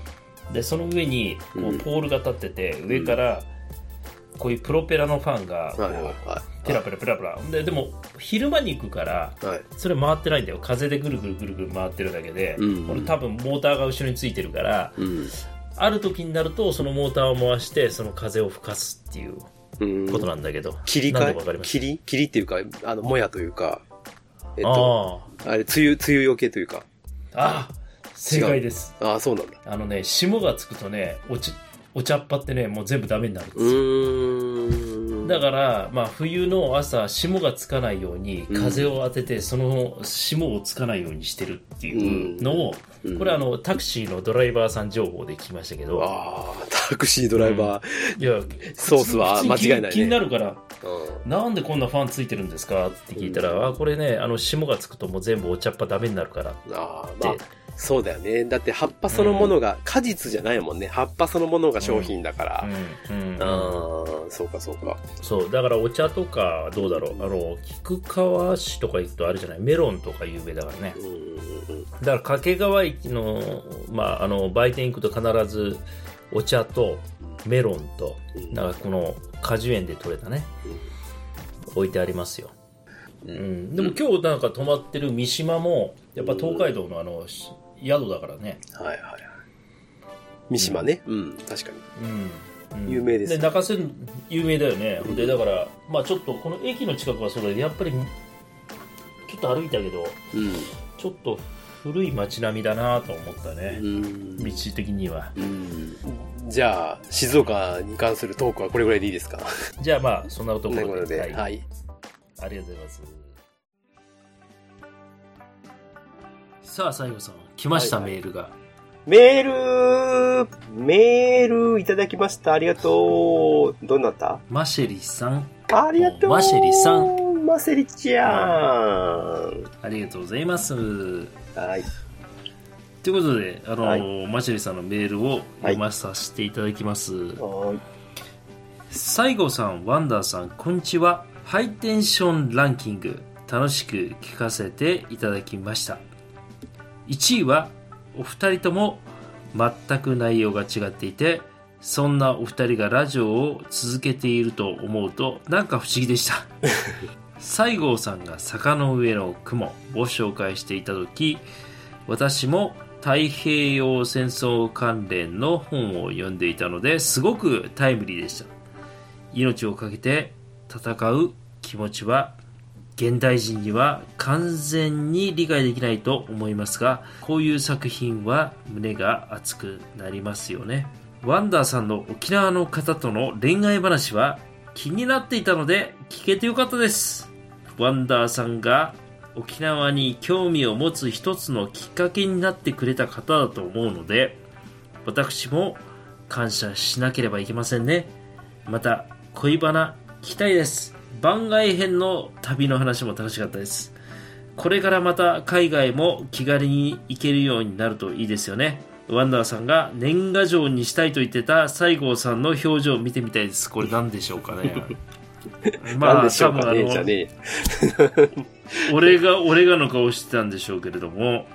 でその上にこうんうポールが立ってて、上からこういうプロペラのファンがこう、はいはいはペラペラペラペラででも昼間に行くからい。はい。それ回ってないんだよ風でぐるぐるぐるぐる回ってるだけで、うんうんこれ多分モーターが後ろについてるからうん。ある時になるとそのモーターを回してその風を吹かすっていううん。ことなんだけど、切り替え？切り？っていうか、あの、もやというか、えっと、ああれ、梅雨、梅雨よけというか。ああ正解ですああ、そうなんだ。あのね霜がつくとねおちお茶っ葉ってねもう全部ダメになるんですうよ。だから、まあ、冬の朝霜がつかないようにうん風を当てて、その霜をつかないようにしてるっていうのを、うんこれあのタクシーのドライバーさん情報で聞きましたけど、ああ、タクシードライバー。いやソースは間違いないね気になるからうん。なんでこんなファンついてるんですかって聞いたら、あ、これね、あの、霜がつくともう全部お茶っ葉ダメになるからって。あ、そうだよね。だって葉っぱそのものが、果実じゃないもんね。葉っぱそのものが商品だから。うん、うん、ああ、そうかそうか。そう、だからお茶とか、どうだろう。あの、菊川市とか行くとあるじゃない？メロンとか有名だからね。だから掛川駅の、まあ、あの、売店行くと必ずお茶とメロンと、なんかこの果樹園で採れたね、置いてありますよ。うん、でも今日なんか泊まってる三島も、やっぱ東海道のあの、し宿だからね。はいはいはい。三島ね。うん、確かに。うん。うん有名ですで、中洲、有名だよね。で、だから、まあちょっとこの駅の近くはそうだけど、やっぱり、ちょっと歩いたけど、うん。ちょっと古い街並みだなと思ったね。うん道的には。うんじゃあ、静岡に関するトークはこれぐらいでいいですか？じゃあまあ、そんなとこということで、ろで。はい。ありがとうございます。さあ、西郷さん、来ました、はいはいメールが。メール、メールいただきました。ありがとう。どうなった？マシェリさん、ありがとう。マシェリさん。マセリちゃん。ありがとうございます。はい。ということで、あの、はいマシェリさんのメールを読まさせていただきます。はい。西郷さん、ワンダーさん、こんにちは。ハイテンションランキング、楽しく聞かせていただきました。1位は、お二人とも全く内容が違っていて、そんなお二人がラジオを続けていると思うと、なんか不思議でした。西郷さんが坂の上の雲を紹介していた時、私も太平洋戦争関連の本を読んでいたのですごくタイムリーでした。命を懸けて戦う気持ちは現代人には完全に理解できないと思いますがこういう作品は胸が熱くなりますよね。ワンダーさんの沖縄の方との恋愛話は気になっていたので聞けてよかったです。ワンダーさんが沖縄に興味を持つ一つのきっかけになってくれた方だと思うので私も感謝しなければいけませんね。また恋バナ聞きたいです。番外編の旅の話も楽しかったですこれからまた海外も気軽に行けるようになるといいですよねワンダーさんが年賀状にしたいと言ってた西郷さんの表情を見てみたいですこれ何でしょうかね なんでしょうかね、多分あの。俺が、俺がの顔してたんでしょうけれども、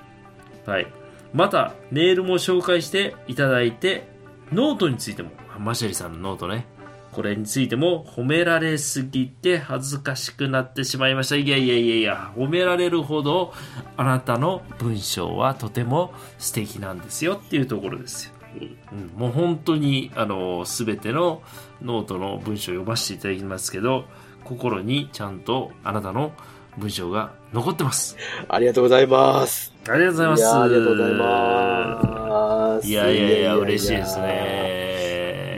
はい。また、メールも紹介していただいて、ノートについても、マシェリさんのノートね。これについても褒められすぎて恥ずかしくなってしまいました。いやいやいやいや、褒められるほどあなたの文章はとても素敵なんですよっていうところですよ。うん、もう本当にあの全てのノートの文章を読ませていただきますけど心にちゃんとあなたの文章が残ってますありがとうございます。ありがとうございますいやありがとうございます。いやいやいや嬉しいですね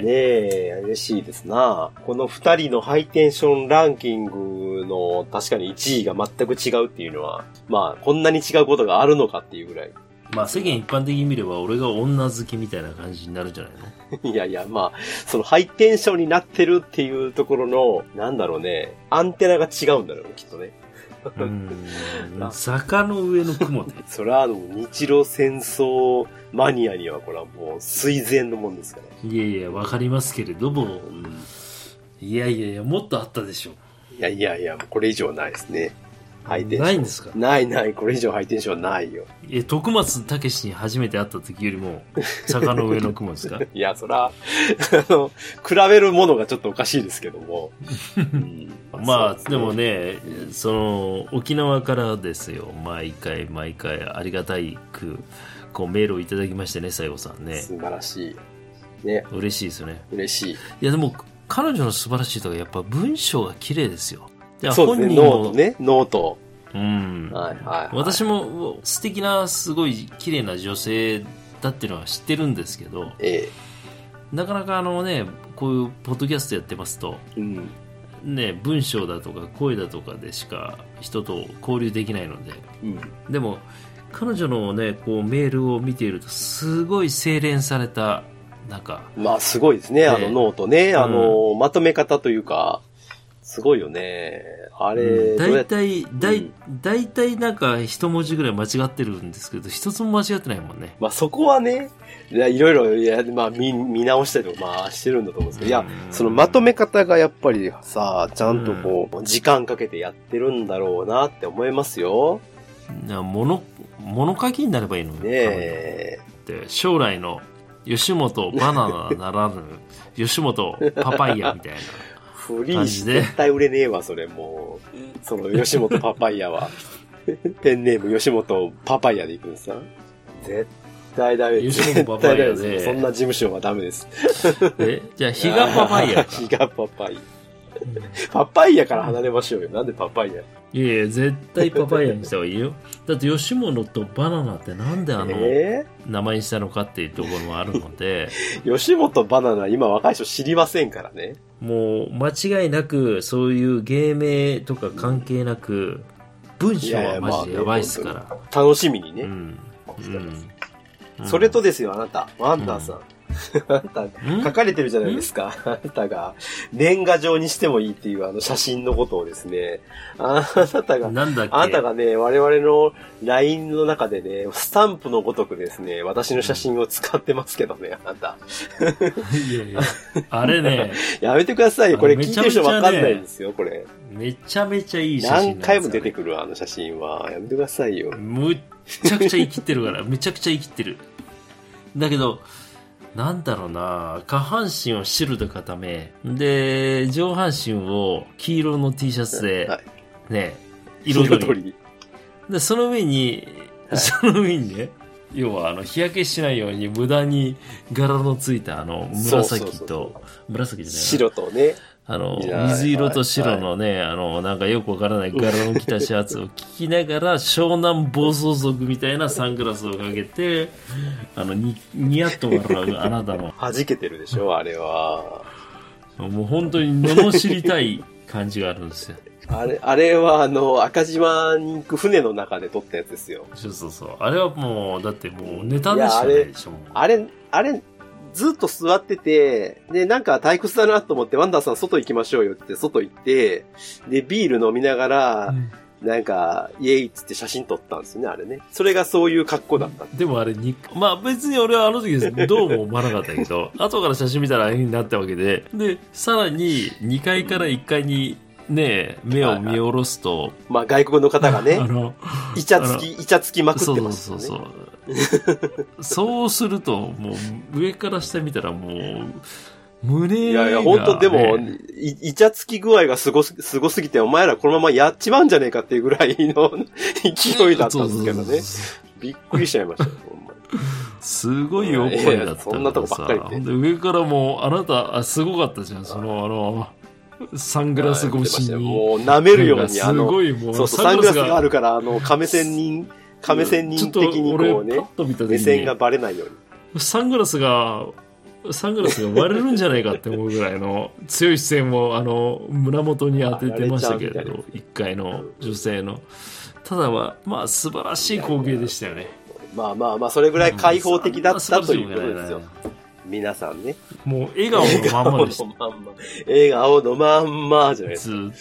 ねえ、嬉しいですな。この二人のハイテンションランキングの確かに1位が全く違うっていうのは、まあ、こんなに違うことがあるのかっていうぐらい。まあ世間一般的に見れば俺が女好きみたいな感じになるんじゃないの？いやいや、まあ、そのハイテンションになってるっていうところの、なんだろうね、アンテナが違うんだろうね、きっとね。うん 坂の上の雲で それはあの、日露戦争マニアにはこれはもう垂涎のもんですから。いやいやわかりますけれどもうんいやいやいやもっとあったでしょいやいやいや、これ以上ないですね。ハイテンション。ないんですか？ないない、これ以上ハイテンションはないよ。え徳松武史に初めて会った時よりも坂の上の雲ですか？いや、そら、あの、比べるものがちょっとおかしいですけども。う んまあ、でもね、その、沖縄からですよ、毎回毎回ありがたいく、こうメールをいただきましてね、西郷さんね。素晴らしい。ね、嬉しいですよね。嬉しい。いや、でも、彼女の素晴らしいところやっぱ文章が綺麗ですよ。いや本人もノートね、ノート。うん。はいはい、はい。私も素敵な、すごい綺麗な女性だっていうのは知ってるんですけど、えなかなかあのね、こういうポッドキャストやってますと、えうん。ね、文章だとか声だとかでしか人と交流できないので、うん。でも彼女のねこうメールを見ているとすごい精錬されたなんかまあ、すごいですね、あのねノートね。あの、まとめ方というか、すごいよね。あれ、大体、大体なんか一文字ぐらい間違ってるんですけど、一つも間違ってないもんね。まあそこはね、いろいろ、いや、まあ見、見直したりとか、まあしてるんだと思うんですけど、いやう、んそのまとめ方がやっぱりさ、ちゃんとこう、時間かけてやってるんだろうなって思いますよ。物、物書きになればいいのよ。ねえ。で将来の吉本バナナならぬ、吉本パパイヤみたいな。フリー絶対売れねえわ、それもう。その吉本パパイヤは。ペンネーム吉本パパイヤで行くんですか絶対ダメです。吉本パパイヤでそんな事務所はダメです。えじゃあ、日がパパイヤか。ヒガパパイヤ。パパイヤから離れましょうよ。なんでパパイヤいやいや、絶対パパイヤにした方がいいよ。だって吉本とバナナってなんであの、え名前にしたのかっていうところもあるので、ー、吉本バナナ今若い人知りませんからね。もう間違いなくそういう芸名とか関係なく、文章はマジでやばいっすから。楽しみにね。うん。うん。それとですよ、あなた。ワンダーさん。あなた、ん？書かれてるじゃないですか。あなたが、年賀状にしてもいいっていうあの写真のことをですね。あなたが、なんだっけ？あなたがね、我々の LINE の中でね、スタンプのごとくですね、私の写真を使ってますけどね、あなた。いやいやあれね、やめてくださいよ。これ聞いてる人わかんないんですよ、これ。めちゃめちゃいい写真なん何回も出てる。くるあの写真は。やめてくださいよ。むっちゃくちゃ生きってるから、めちゃくちゃ生きってる。だけど、なんだろうな、下半身を白で固め、で、上半身を黄色の T シャツで、はい。ね、彩り。で、その上に、はいその上にね、要はあの日焼けしないように無駄に柄のついたあの紫と、紫じゃないな白とね。あのいや、水色と白のね、あの、なんかよくわからない柄の着たシャツを着ながら、湘南暴走族みたいなサングラスをかけて、あの、に、ニヤッと笑うあなたの、弾けてるでしょ、あれは。もう本当に罵りたい感じがあるんですよ。あれ、あれはあの、赤島に行く船の中で撮ったやつですよ。そうそうそう。あれはもう、だってもうネタでしかないでしょ。あれ、あれ、ずっと座ってて、で、なんか退屈だなと思って、ワンダーさん外行きましょうよって外行って、で、ビール飲みながら、なんか、イエイっつって写真撮ったんですよね、あれね。それがそういう格好だった。でもあれに、まあ別に俺はあの時どうも思わなかったけど、後から写真見たらああいう風になったわけで、で、さらに2階から1階にね、目を見下ろすと、まあ外国の方があね、の、イチャつき、イチャつきまくってそうますよね。そうそう。そうすると、もう上から下見たらもう、胸が、ね。いやいや、本当でも、い、イチャつき具合がすごす、すごすぎて、お前らこのままやっちまうんじゃねえかっていうぐらいの 勢いだったんですけどねそうそう。そうびっくりしちゃいましたすごいおっぱいだったいやいやそんなとこばっかりで上からもう、あなた、あすごかったじゃん、その、あの、サングラス越しに。もう舐めるように、あすの、ごいもう、そうそう、サングラスがあるから、あの、亀仙人、亀仙人的にこうね目線がバレないように。サングラスが、サングラスが割れるんじゃないかって思うぐらいの強い視線をあの胸元に当ててましたけれど、一階の女性の。ただは、まあ素晴らしい光景でしたよね。まあまあまあ、それぐらい開放的だったということですよ。皆さんね。もう笑顔のまんまでした。笑顔のまんま。笑顔のまんまじゃないですか。ずうん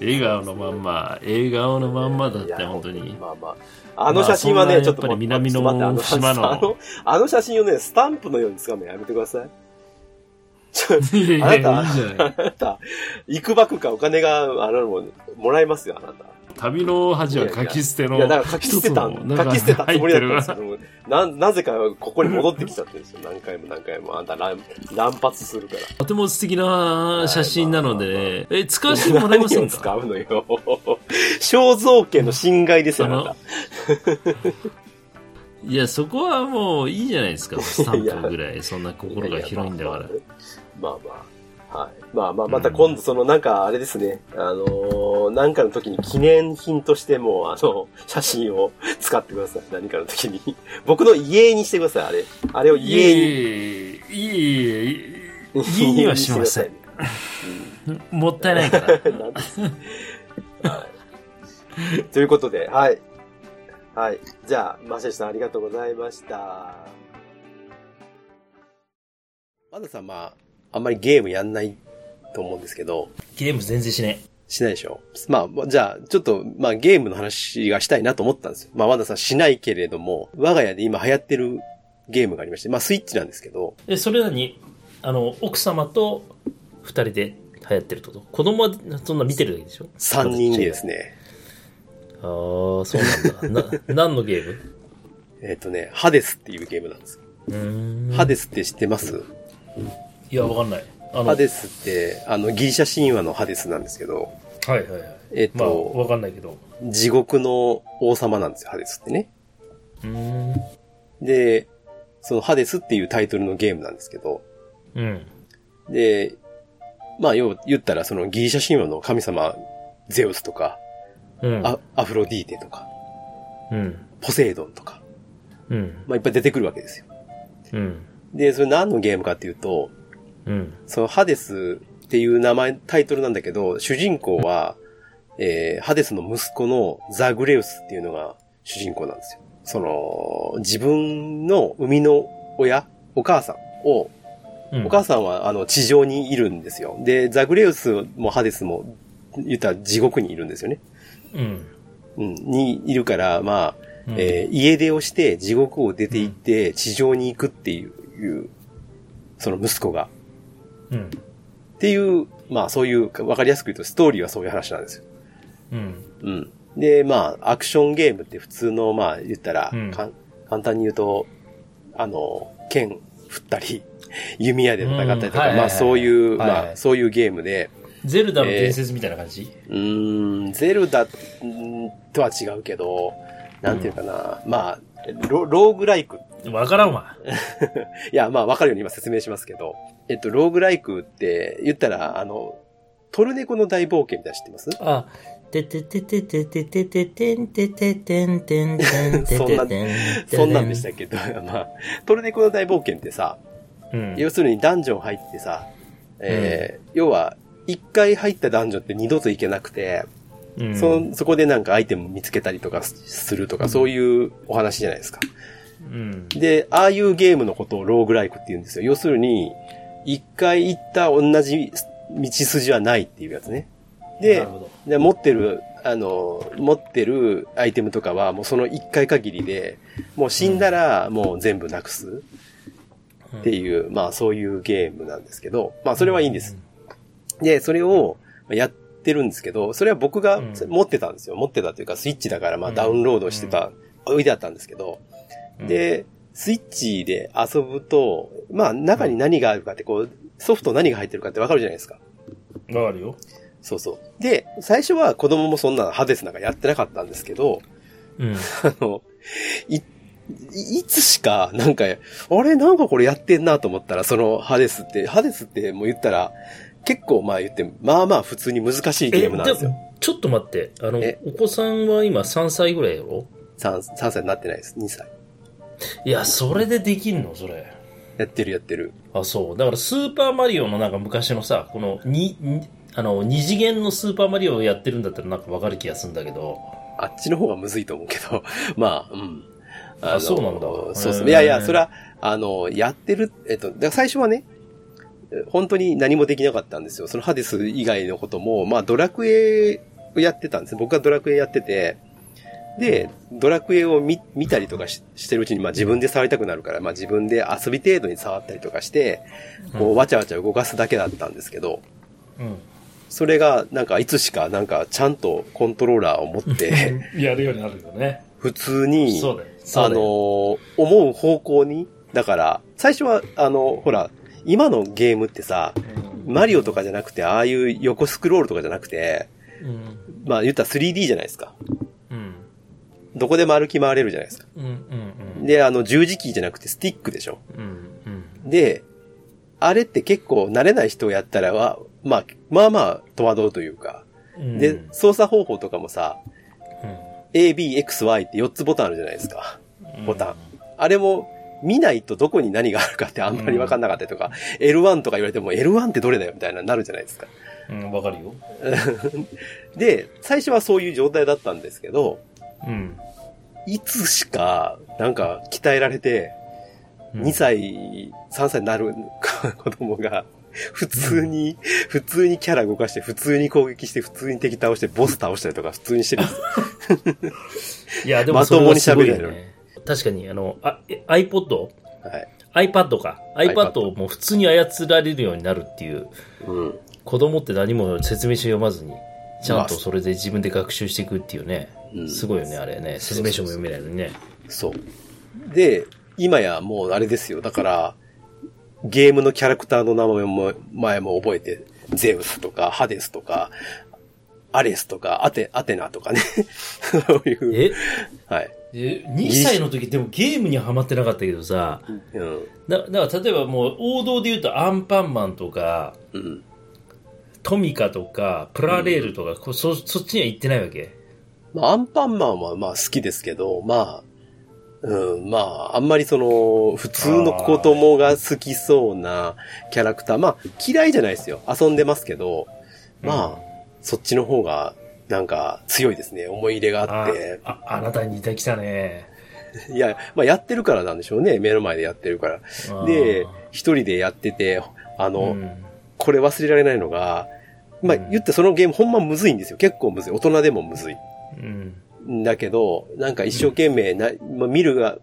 笑顔のまんま、笑顔のまんまだって本当に。まあまあ。あの写真はね、まあちょっと南の島のあの、あの写真をね、スタンプのように使うのやめてください。ちょいやいや、いないあなた、いくばくかお金が、あの、ももらえますよ、あなた。旅の恥は書き捨ての。いや、だから書き捨てた書き捨てたつもりだったんです入けど、な、なぜかここに戻ってきちゃってるんですよ。何回も何回も。あんた乱、乱発するから。とても素敵な写真なので、え、使わせてもらえません何を使かうのよ。肖像権の侵害ですよ。いや、そこはもういいじゃないですか。スタンプぐらい。そんな心が広いんだから。まあまあ。はい。まあまあ、また今度そのなんかあれですね。あのー、なんかの時に記念品としても、あの、写真を使ってください。何かの時に。僕の家にしてください、あれ。あれをい家に。えいえ、いえいえ、家にはしません。もったいないから。はい。ということで、はい。はい。じゃあ、マシェルさんありがとうございました。まださん、まあ、あんまりゲームやんないと思うんですけど、ゲーム全然しねしないでしょ？まあ、じゃあ、ちょっと、まあゲームの話がしたいなと思ったんですよ。まあ、ワンダさんしないけれども、我が家で今流行ってるゲームがありまして、まあスイッチなんですけど、え。で、それなに、あの、奥様と二人で流行ってるってこと？子供はそんな見てるだけでしょ？3人でですね、ああ、そうなんだ。な、何のゲーム？えっ、とね、ハデスっていうゲームなんです。ハデスって知ってます？いや、わかんない。あの、ハデスって、あの、ギリシャ神話のハデスなんですけど、はいはいはい。えっ、まあ、と、わかんないけど。地獄の王様なんですよ、ハデスってね。うーん。で、そのハデスっていうタイトルのゲームなんですけど、うん。で、まあ、要は言ったらそのギリシャ神話の神様、ゼウスとか、うん。アアフロディーテとか、うん。ポセイドンとか、うん。まあ、いっぱい出てくるわけですよ。うん。で、それ何のゲームかっていうと、うん。そのハデスっていう名前、タイトルなんだけど、主人公は、えー、ハデスの息子のザグレウスっていうのが主人公なんですよ。その、自分の生みの親、お母さんを、うん。お母さんはあの地上にいるんですよ。で、ザグレウスもハデスも、言ったら地獄にいるんですよね。うん。うん、にいるから、まあ、うんえー家出をして地獄を出て行って地上に行くっていう、いうその息子が。うん。っていう、まあそういう、わかりやすく言うとストーリーはそういう話なんですよ。うん。うん。で、まあ、アクションゲームって普通の、まあ言ったら、うん簡単に言うと、あの、剣振ったり、弓矢で戦ったりとか、まあそういう、はいはいまあそういうゲームで、ゼルダの伝説みたいな感じ、うーん、ゼルダうんとは違うけど、なんていうかな、まあ、ロローグライク。わからんわ。いや、まあわかるように今説明しますけど、えっと、ローグライクって言ったら、あの、トルネコの大冒険みたいな知ってます？あ、てててててててててんてててんてんてんてそんなてんそんなんでしたけど、まあ、トルネコの大冒険ってさ、うん。要するにダンジョン入ってさ、えー要は、一回入ったダンジョンって二度と行けなくて、うんその、そこでなんかアイテム見つけたりとかするとか、そういうお話じゃないですか。うん。で、ああいうゲームのことをローグライクって言うんですよ。要するに、一回行った同じ道筋はないっていうやつね。なで。で持ってる、あの、持ってるアイテムとかはもうその一回限りで、もう死んだらもう全部なくすっていう、まあそういうゲームなんですけど、まあそれはいいんです。で、それをやってるんですけど、それは僕がうん持ってたんですよ。持ってたというかスイッチだからまあうんダウンロードしてた、置いてあったんですけど、うん、で、スイッチで遊ぶと、まあ中に何があるかってこう、ソフト何が入ってるかってわかるじゃないですか。わかるよ。そうそう。で、最初は子供もそんなハデスなんかやってなかったんですけど、うん。あの、い、いいつしか、なんか、あれなんかこれやってんなと思ったら、そのハデスって、ハデスってもう言ったら、結構まあ言って、まあまあ普通に難しいゲームなんですよ。も、ちょっと待って。あのえ、お子さんは今3歳ぐらいやろ？3, 3歳になってないです。2歳。いや、それでできんの？それ。やってるやってる。あ、そう。だから、スーパーマリオのなんか昔のさ、この、に、にあの、二次元のスーパーマリオをやってるんだったらなんかわかる気がするんだけど。あっちの方がむずいと思うけど、まあ、うん。あそうなんだそうそう。いやいや、それは、あの、やってる、えっと、最初はね、本当に何もできなかったんですよ。そのハデス以外のことも、まあ、ドラクエをやってたんです僕はドラクエやってて、で、ドラクエを見見たりとかししてるうちに、まあ自分で触りたくなるから、まあ自分で遊び程度に触ったりとかして、こう、わちゃわちゃ動かすだけだったんですけど、うん。それが、なんか、いつしか、なんか、ちゃんとコントローラーを持って、やるようになるよね。普通に、あの思う方向に、だから、最初は、あの、ほら、今のゲームってさ、うんマリオとかじゃなくて、ああいう横スクロールとかじゃなくて、うん。まあ言ったら 3D じゃないですか。うん。どこでも歩き回れるじゃないですか。うん。うん。うん。で、あの、十字キーじゃなくてスティックでしょ。うん。うん。で、あれって結構慣れない人をやったらは、まあ、まあまあ戸惑うというか。うん。で、操作方法とかもさ、うん、A, B, X, Y って4つボタンあるじゃないですか。ボタン。あれも、見ないとどこに何があるかってあんまり分かんなかったりとか、L1 とか言われても L1 ってどれだよみたいななるじゃないですか。うん。わかるよ。で、最初はそういう状態だったんですけど、うん。いつしか、なんか、鍛えられて、うん2歳、3歳になる 子供が、普通に、普通にキャラ動かして、普通に攻撃して、普通に敵倒して、ボス倒したりとか普通にしてるんですよ。いや、でもまともに喋るよね。確かに、あの、あ、え iPod? はい。iPad か。iPad をもう普通に操られるようになるっていう。うん。子供って何も説明書読まずに、ちゃんとそれで自分で学習していくっていうね。うんすごいよね、あれね。説明書も読めないのにね。そう。で、今やもうあれですよ。だから、ゲームのキャラクターの名前も前も覚えて、ゼウスとか、ハデスとか、アレスとか、アテ、アテナとかね。そういう。え？はい。え？2歳の時でもゲームにはハマってなかったけどさ、うん。だだから例えばもう王道で言うとアンパンマンとか、うん。トミカとか、プラレールとか、こそそっちには行ってないわけ？まあ、アンパンマンはまあ好きですけど、まあ、うん、まあ、あんまりその、普通の子供が好きそうなキャラクター、まあ、嫌いじゃないですよ。遊んでますけど、まあ、そっちの方が、なんか、強いですね。思い入れがああって。あ、あなたに似てきたね。いや、まあ、やってるからなんでしょうね。目の前でやってるから。で、一人でやってて、あの、うんこれ忘れられないのが、まあ、うん言ってそのゲームほんまむずいんですよ。結構むずい。大人でもむずい。うん。だけど、なんか一生懸命な、まあ見るが、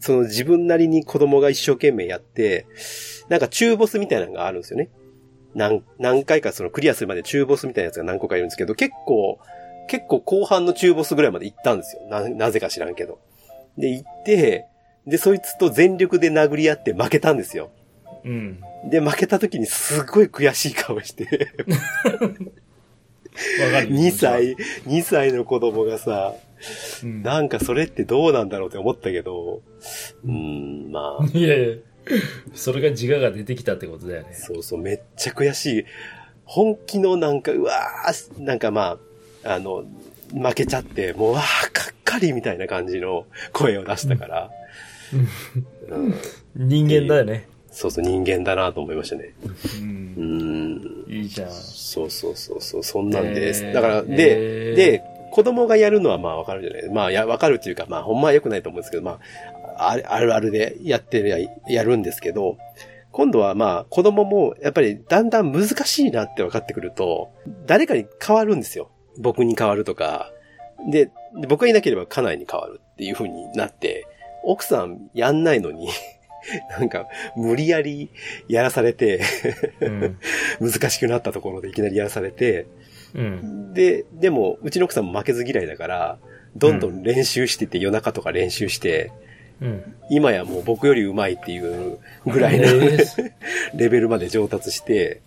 その自分なりに子供が一生懸命やって、なんか中ボスみたいなのがあるんですよね。何、何回かそのクリアするまで中ボスみたいなやつが何個かいるんですけど、結構、結構後半の中ボスぐらいまで行ったんですよ。な、なぜか知らんけど。で、行って、で、そいつと全力で殴り合って負けたんですよ。うん。で、負けた時にすごい悔しい顔して、わかるよ。2歳、2歳の子供がさ、うん。なんかそれってどうなんだろうって思ったけど、うーん、まあ、いやいや、それが自我が出てきたってことだよね。そうそう、めっちゃ悔しい。本気のなんか、うわー、なんかまあ、あの、負けちゃって、もう、わー、かっかりみたいな感じの声を出したから、うん人間だよね。そうそう、人間だなと思いましたね。う。うんん。いいじゃん。そうそうそうそう、そんなんです。へーだから、へで、ーで、子供がやるのはまあわかるじゃないまあ、や、わかるっていうか、まあ、ほんまは良くないと思うんですけど、まあ、あるあるでやってるや、やるんですけど、今度はまあ、子供も、やっぱりだんだん難しいなって分かってくると、誰かに変わるんですよ。僕に変わるとか。で、で僕がいなければ家内に変わるっていう風になって、奥さんやんないのに、なんか、無理やりやらされて、うん。難しくなったところでいきなりやらされて、うん。で、でも、うちの奥さんも負けず嫌いだから、どんどん練習してて、夜中とか練習して、うん。今やもう僕より上手いっていうぐらいの レベルまで上達して、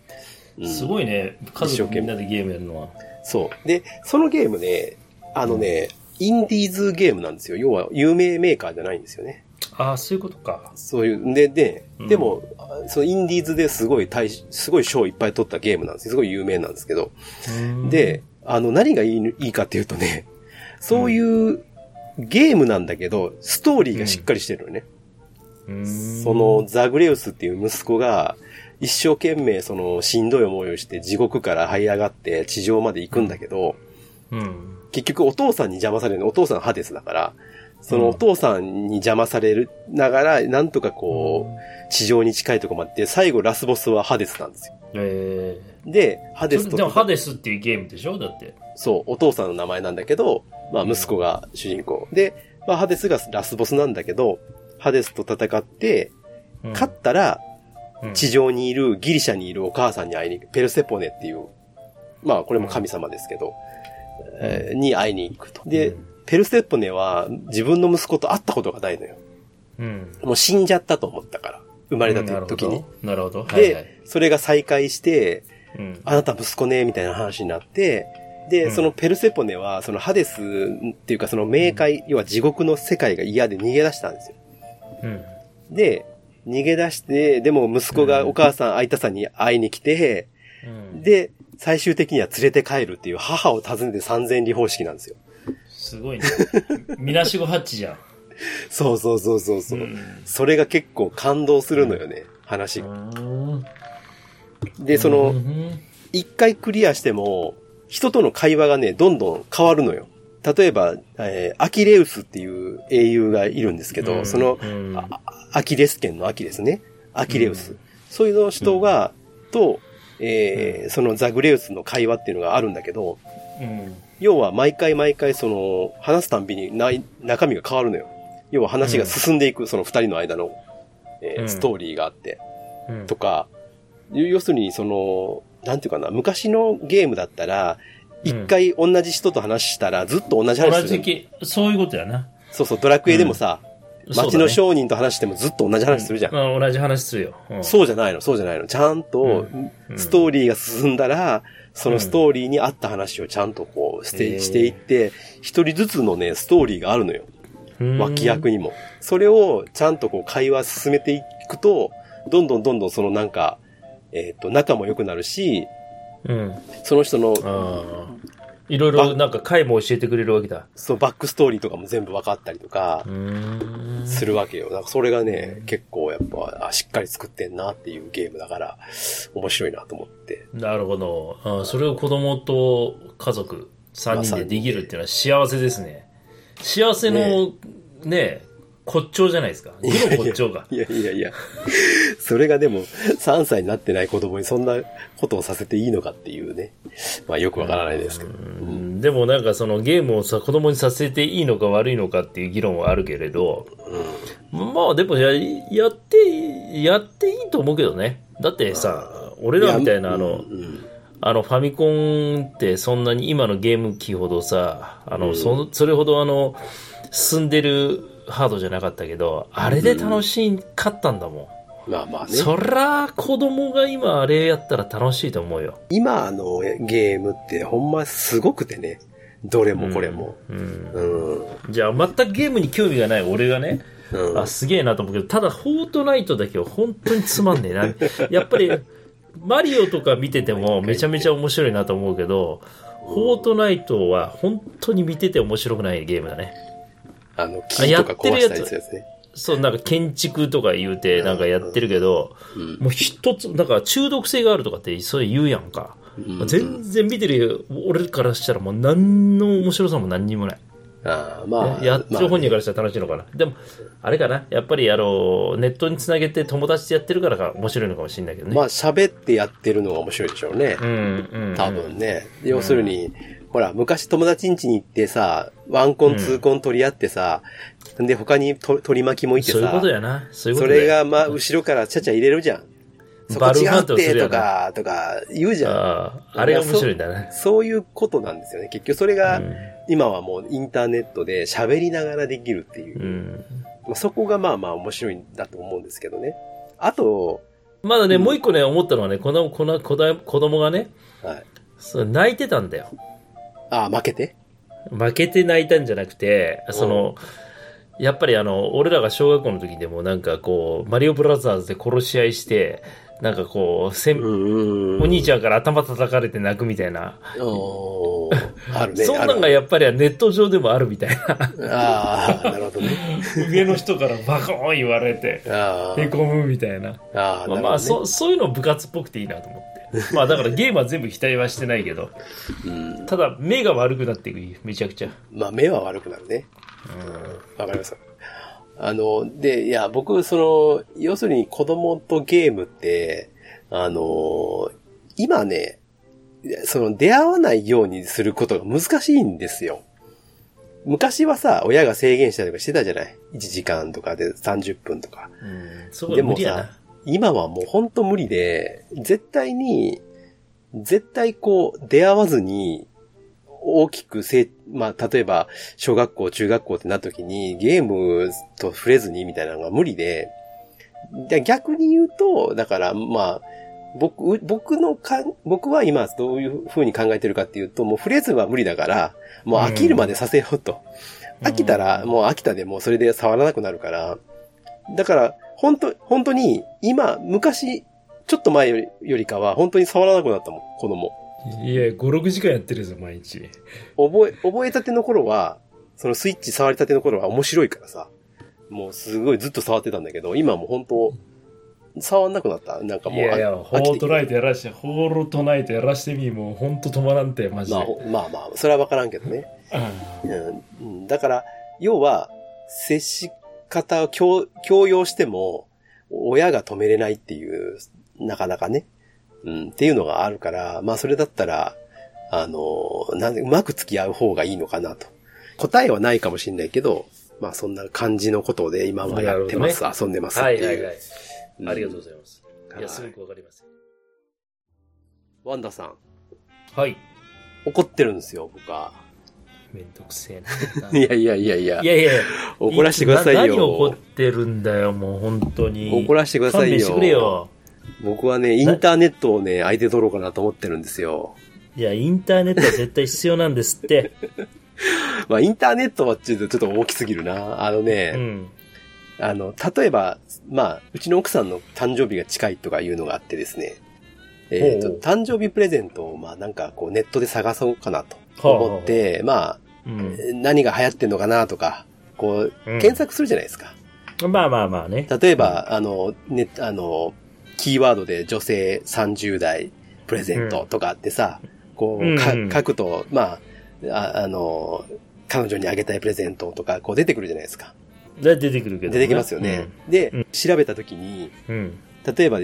うんすごいね。家族みんなでゲームやるのは。そう。で、そのゲームね、あのね、インディーズゲームなんですよ。要は有名メーカーじゃないんですよね。ああ、そういうことか。そういう、で、でうん、でも、そのインディーズですごい大、すごい賞いっぱい取ったゲームなんですよ。すごい有名なんですけど。うん、で、あの、何がいいいいかっていうとね、そういうゲームなんだけど、ストーリーがしっかりしてるのね。うん、その、ザグレウスっていう息子が、一生懸命その、しんどい思いをして地獄から這い上がって地上まで行くんだけど、うん。結局お父さんに邪魔されるの、お父さんハデスだから、そのお父さんに邪魔されるながら、なんとかこう、地上に近いところまで行って、最後ラスボスはハデスなんですよ。えで、ハえデスとでもハデスっていうゲームでしょ？だって。そう、お父さんの名前なんだけど、まあ息子が主人公。で、まあハデスがラスボスなんだけど、ハデスと戦って、うん勝ったら、うん地上にいる、ギリシャにいるお母さんに会いに行く。ペルセポネっていう、まあこれも神様ですけど、えーに会いに行くと。で、うんペルセポネは自分の息子と会ったことがないのよ。うん。もう死んじゃったと思ったから。生まれた時に。うん。なるほど。なるほど。はいはい。で、それが再会して、うん。あなた息子ね、みたいな話になって、で、うんそのペルセポネは、そのハデスっていうかその冥界、要は地獄の世界が嫌で逃げ出したんですよ。うん。で、逃げ出して、でも息子がお母さん、相田さんに会いに来て、うん。で、最終的には連れて帰るっていう母を訪ねて三千里方式なんですよ。すごいね。みなしごハッチじゃん。そうそうそうそうそう、んそれが結構感動するのよね、話が。うんで、その、うん一回クリアしても、人との会話がね、どんどん変わるのよ。例えば、えーアキレウスっていう英雄がいるんですけど、うんその、うんあアキレス腱のアキですね。アキレウス。そういうの人が、と、えーそのザグレウスの会話っていうのがあるんだけど、うん。要は毎回毎回その、話すたんびにない中身が変わるのよ。要は話が進んでいく、その二人の間の、えーうんストーリーがあって、うんとか、要するにその、なんていうかな、昔のゲームだったら、一回同じ人と話したらずっと同じ話同するの。じき、そういうことやな。そうそう、ドラクエでもさ、街のョ商人と話してもずっと同じ話するじゃん。ん。同じ話するよ。うんそうじゃないの、そうじゃないの。ちゃんとうん、ストーリーが進んだら、そのストーリーに合った話をちゃんとこう、して、していって、一人ずつのね、ストーリーがあるのよ。うん脇役にも。それをちゃんとこう、会話進めていくと、どんどんどんどんそのなんか、えっ、と、仲も良くなるし、うん。その人の。いろいろなんか回も教えてくれるわけだ。そのバックストーリーとかも全部分かったりとか。するわけよ。なんかそれがね、結構やっぱ、あしっかり作ってんなっていうゲームだから、面白いなと思って。なるほど。あそれを子供と家族3人でできるっていうのは幸せですね。幸せのね、骨頂じゃないですか。具の骨頂か。いやいやいや。それがでも、3歳になってない子供にそんなことをさせていいのかっていうね。まあよくわからないですけど。うんでもなんかそのゲームをさ子供にさせていいのか悪いのかっていう議論はあるけれど、まあでもややってやっていいと思うけどね。だってさ、俺らみたいなあの、うんあのファミコンってそんなに今のゲーム機ほどさ、あの、そそれほどあの、進んでるハードじゃなかったけど、あれで楽しかったんだもん。まあまあね。そら、子供が今あれやったら楽しいと思うよ。今のゲームってほんますごくてね。どれもこれも。うん。うん。じゃあ、全くゲームに興味がない俺がね、うんあ、すげえなと思うけど、ただ、フォートナイトだけは本当につまんねえな。やっぱり、マリオとか見ててもめちゃめちゃ面白いなと思うけど、フォートナイトは本当に見てて面白くないゲームだね。あの、木とか壊したりするやつね。そう、なんか建築とか言うてなんかやってるけど、うんもう一つ、なんか中毒性があるとかってそう言うやんか。うん全然見てる俺からしたらもう何の面白さも何にもない。ああまあ。やってる本人まからしたら楽しいのかな。でも、あれかな？やっぱり、あの、ネットにつなげて友達とやってるからが面白いのかもしれないけどね。あまあ喋ってやってるのが面白いでしょうね。うん、うん。多分ね。要するに、ほら、昔友達ん家に行ってさ、ワンコン、ツーコン取り合ってさ、で、他にと取り巻きもいてさ、そういうことやな。そういうこそとだよれが、まあ、後ろからちゃちゃ入れるじゃん。そこ違うって、とか、とか、言うじゃん。ああ、あれが面白いんだね。そういうことなんですよね。結局それが、うん今はもうインターネットで喋りながらできるっていう。うん。まあそこがまあまあ面白いんだと思うんですけどね。あと、まだね、もう一個ね、思ったのはね、この、この子だ子供がね、はい。そう泣いてたんだよ。ああ、負けて？負けて泣いたんじゃなくて、その、やっぱりあの、俺らが小学校の時でもなんかこう、マリオブラザーズで殺し合いして、なんかこう、せんんお兄ちゃんから頭叩かれて泣くみたいな。あるね。そんなんがやっぱりネット上でもあるみたいな。ああ、なるほどね。上の人からバコーン言われて、あへこむみたいな。あ、ああ、まあ。まあ、そそういうの部活っぽくていいなと思って。まあだからゲームは全部否定はしてないけど、うん。ただ目が悪くなっていく、めちゃくちゃ。まあ、目は悪くなるね。わかります。あの、で、いや、僕、その、要するに子供とゲームって、あの、今ね、その出会わないようにすることが難しいんですよ。昔はさ、親が制限したりとかしてたじゃない ?1 時間とかで30分とか。うん、そこでもは無理やなさ。、今はもうほんと無理で、絶対に、絶対こう、出会わずに、大きくせい、まあ、例えば、小学校、中学校ってなった時に、ゲームと触れずにみたいなのが無理で、で逆に言うと、だから、まあ、僕、僕のか、僕は今どういう風に考えてるかっていうと、もう触れずは無理だから、もう飽きるまでさせようと。うん飽きたら、もう飽きたでもうそれで触らなくなるから、だから、本当本当に、今、昔、ちょっと前よりよりかは、本当に触らなくなったもん、子供。いや、5、6時間やってるぞ、毎日。覚え、覚えたての頃は、そのスイッチ触りたての頃は面白いからさ、もうすごいずっと触ってたんだけど、今もう本当、触んなくなった。なんかもう、いやいや、あホートナイトやらして、ホールトナイトやらしてみ、もうほんと止まらんて、マジで。まあ、ほまあまあ、それはわからんけどね。うんうんうん、だから、要は、接し方を強強要しても、親が止めれないっていう、なかなかね、うん、っていうのがあるから、まあそれだったら、あの、なんで、うまく付き合う方がいいのかなと。答えはないかもしれないけど、まあそんな感じのことで今はやってます、遊んでますっていう。はいはいはい。うんありがとうございます。いや、はいすごくわかります。ワンダさん、はい。怒ってるんですよ、僕は。めんどくせえな。いやいやいやいやい、やいや、怒らせてくださいな何怒よ。ってるんだよ、もう本当に。怒らせてください勘弁してくれよ。よ。僕はね、インターネットをね、相手取ろうかなと思ってるんですよ。いや、インターネットは絶対必要なんですって。まあ、インターネットはちょっとちょっと大きすぎるな。あのね、うん。あの、例えば、まあ、うちの奥さんの誕生日が近いとかいうのがあってですね。えっ、とほう、誕生日プレゼントを、まあ、なんかこう、ネットで探そうかなと思って、まうんあ、何が流行ってんのかなとか、こう、うん検索するじゃないですか。まあまあまあね。例えば、あの、ね、あの、キーワードで女性30代プレゼントとかあってさ、こう、かうん書くと、まあ、ああの、彼女にあげたいプレゼントとか、こう出てくるじゃないですか。で出てくるけど、出てきますよね。。で、うん調べたときに、うん。例えば、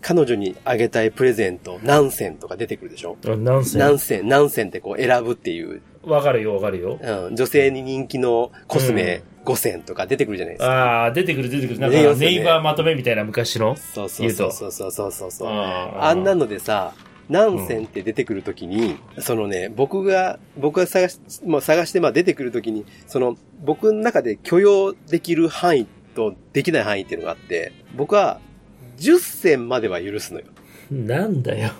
彼女にあげたいプレゼント何選とか出てくるでしょうん。何千何選、何選ってこう選ぶっていう、わかるよ、わかるよ。うん、女性に人気のコスメ5選とか出てくるじゃないですか。ああ、出てくる出てくる。なんか、ネイバーまとめみたいな昔の？そうそうそうそうそうそうそうそう。ああんなのでさ、何選って出てくるときに、そのね、僕が、僕が探し、まあ、探してまあ出てくるときに、その、僕の中で許容できる範囲とできない範囲っていうのがあって、僕は10選までは許すのよ。なんだよ。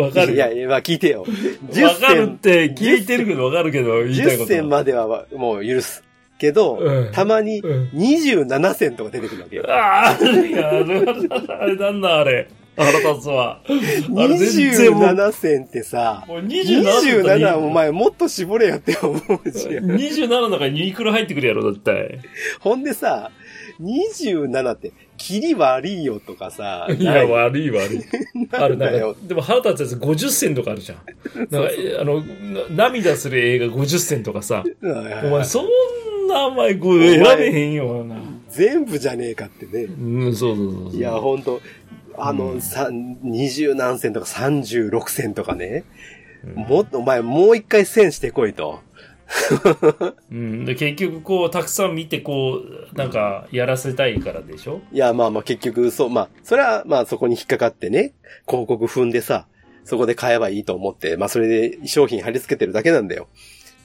わかるよ。いやまあ聞いてよ。10わかるって聞いてるけどわかるけど、言いたい10こと。選まではもう許す。けど、うんたまにうん27選とか出てくるわけよ。ああ、ああれ、あれなんだ、あれ。腹立つわ。あれ全然もう、27選ってさ、もう27だった27らお前もっと絞れよって思うし。27の中にユニクロ入ってくるやろ、絶対。ほんでさ、27って、キリ悪いよとかさ、いや、悪い悪い。ある、なでも腹立つやつ50銭とかあるじゃん。なんか、あの、な涙する映画50銭とかさ。お前、そんな、お前、こう選べへんよな。全部じゃねえかってね。うん、そうそうそう。いや、ほんと、あの、さ、20何戦とか36戦とかね。もっと、お前もう一回戦してこいと。うん。で、結局、こう、たくさん見て、こう、なんか、やらせたいからでしょ？いや、まあまあ結局、そう、まあ、それはまあそこに引っかかってね、広告踏んでさ、そこで買えばいいと思って、まあそれで商品貼り付けてるだけなんだよ。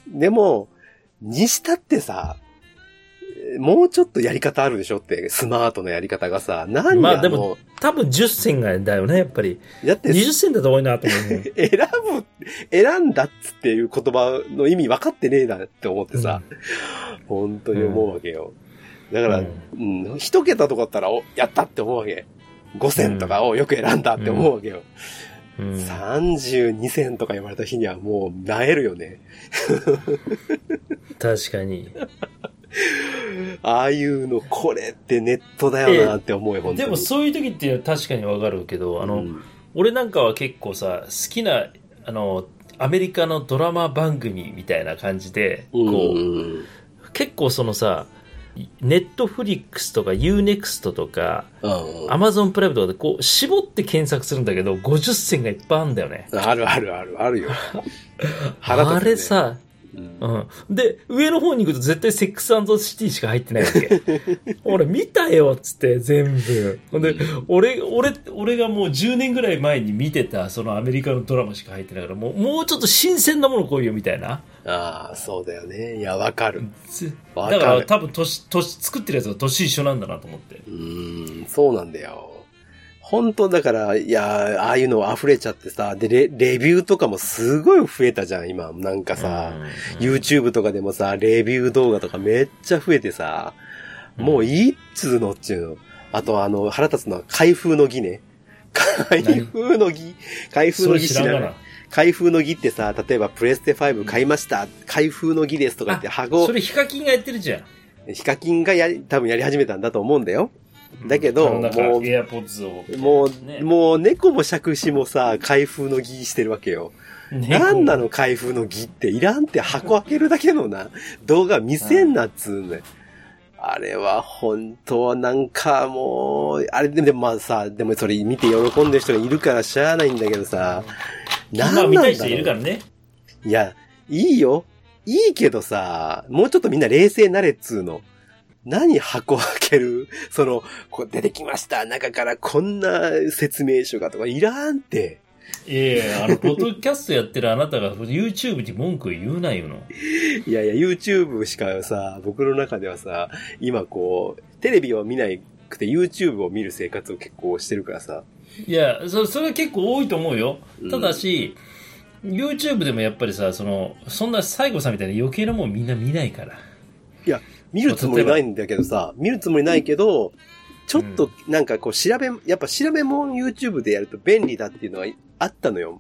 でも、にしたってさ、もうちょっとやり方あるでしょって、スマートなやり方がさ、何まあ、でも、多分10銭がだよね、やっぱり。だって、20銭だと多いなと思うね。選ぶ、選んだっつっていう言葉の意味分かってねえなって思ってさ、本当に思うわけよ。だから、ううん、一桁とかだったら、お、やったって思うわけ。5戦とかをよく選んだって思うわけよ。うん。32戦とか言われた日にはもう、なえるよね。確かに。ああいうの、これってネットだよなって思うよ。でもそういう時って確かにわかるけど、あの、うん俺なんかは結構さ、好きな、あの、アメリカのドラマ番組みたいな感じで、こう、うん結構そのさ、ネットフリックスとか UNEXT とか、うんアマゾンプライムとかでこう、絞って検索するんだけど、50銭がいっぱいあるんだよね。あるあるある、あるよ。ねあれさ、うんうん。で、上の方に行くと絶対セックスシティしか入ってないわけ。俺見たよっつって全部。ほんで、俺、俺、俺がもう10年ぐらい前に見てたそのアメリカのドラマしか入ってないから、もう、もうちょっと新鮮なもの来いよみたいな。ああ、そうだよね。いや、わかる。だから多分年、年、作ってるやつが年一緒なんだなと思って。うーん、そうなんだよ。本当だから、いや、ああいうの溢れちゃってさ、で、レ、レビューとかもすごい増えたじゃん、今。なんかさ、うん YouTube とかでもさ、レビュー動画とかめっちゃ増えてさ、もういいっつうのっちゅうの。あとあの、腹立つのは開封の儀ね。開封の儀開封の儀知らない。開封の儀ってさ、例えばプレステ5買いました。開封の儀ですとか言って箱そ、れヒカキンがやってるじゃん。ヒカキンがやり、多分やり始めたんだと思うんだよ。だけどあのなんかもうエアポッズを。もう、ねもう猫も杓子もさ、開封の儀してるわけよ。なんなの開封の儀っていらんって箱開けるだけのな、動画見せんなっつうね。あれは本当はなんかもう、あれでもまあさ、でもそれ見て喜んでる人がいるからしゃあないんだけどさ、なんまあなんだろう見たい人いるからね。いや、いいよ。いいけどさ、もうちょっとみんな冷静になれっつうの。何箱開ける？その、こう出てきました。中からこんな説明書がとかいらんって。いやいや、あの、ポッドキャストやってるあなたが YouTube に文句言うなよの。いやいや、YouTube しかさ、僕の中ではさ、今こう、テレビを見なくて YouTube を見る生活を結構してるからさ。いや、そそれは結構多いと思うようん。ただし、YouTube でもやっぱりさ、その、そんな西郷さんみたいな余計なもんみんな見ないから。いや、見るつもりないんだけどさ、見るつもりないけど、ちょっとなんかこう調べ、やっぱ調べもん YouTube でやると便利だっていうのはあったのよ。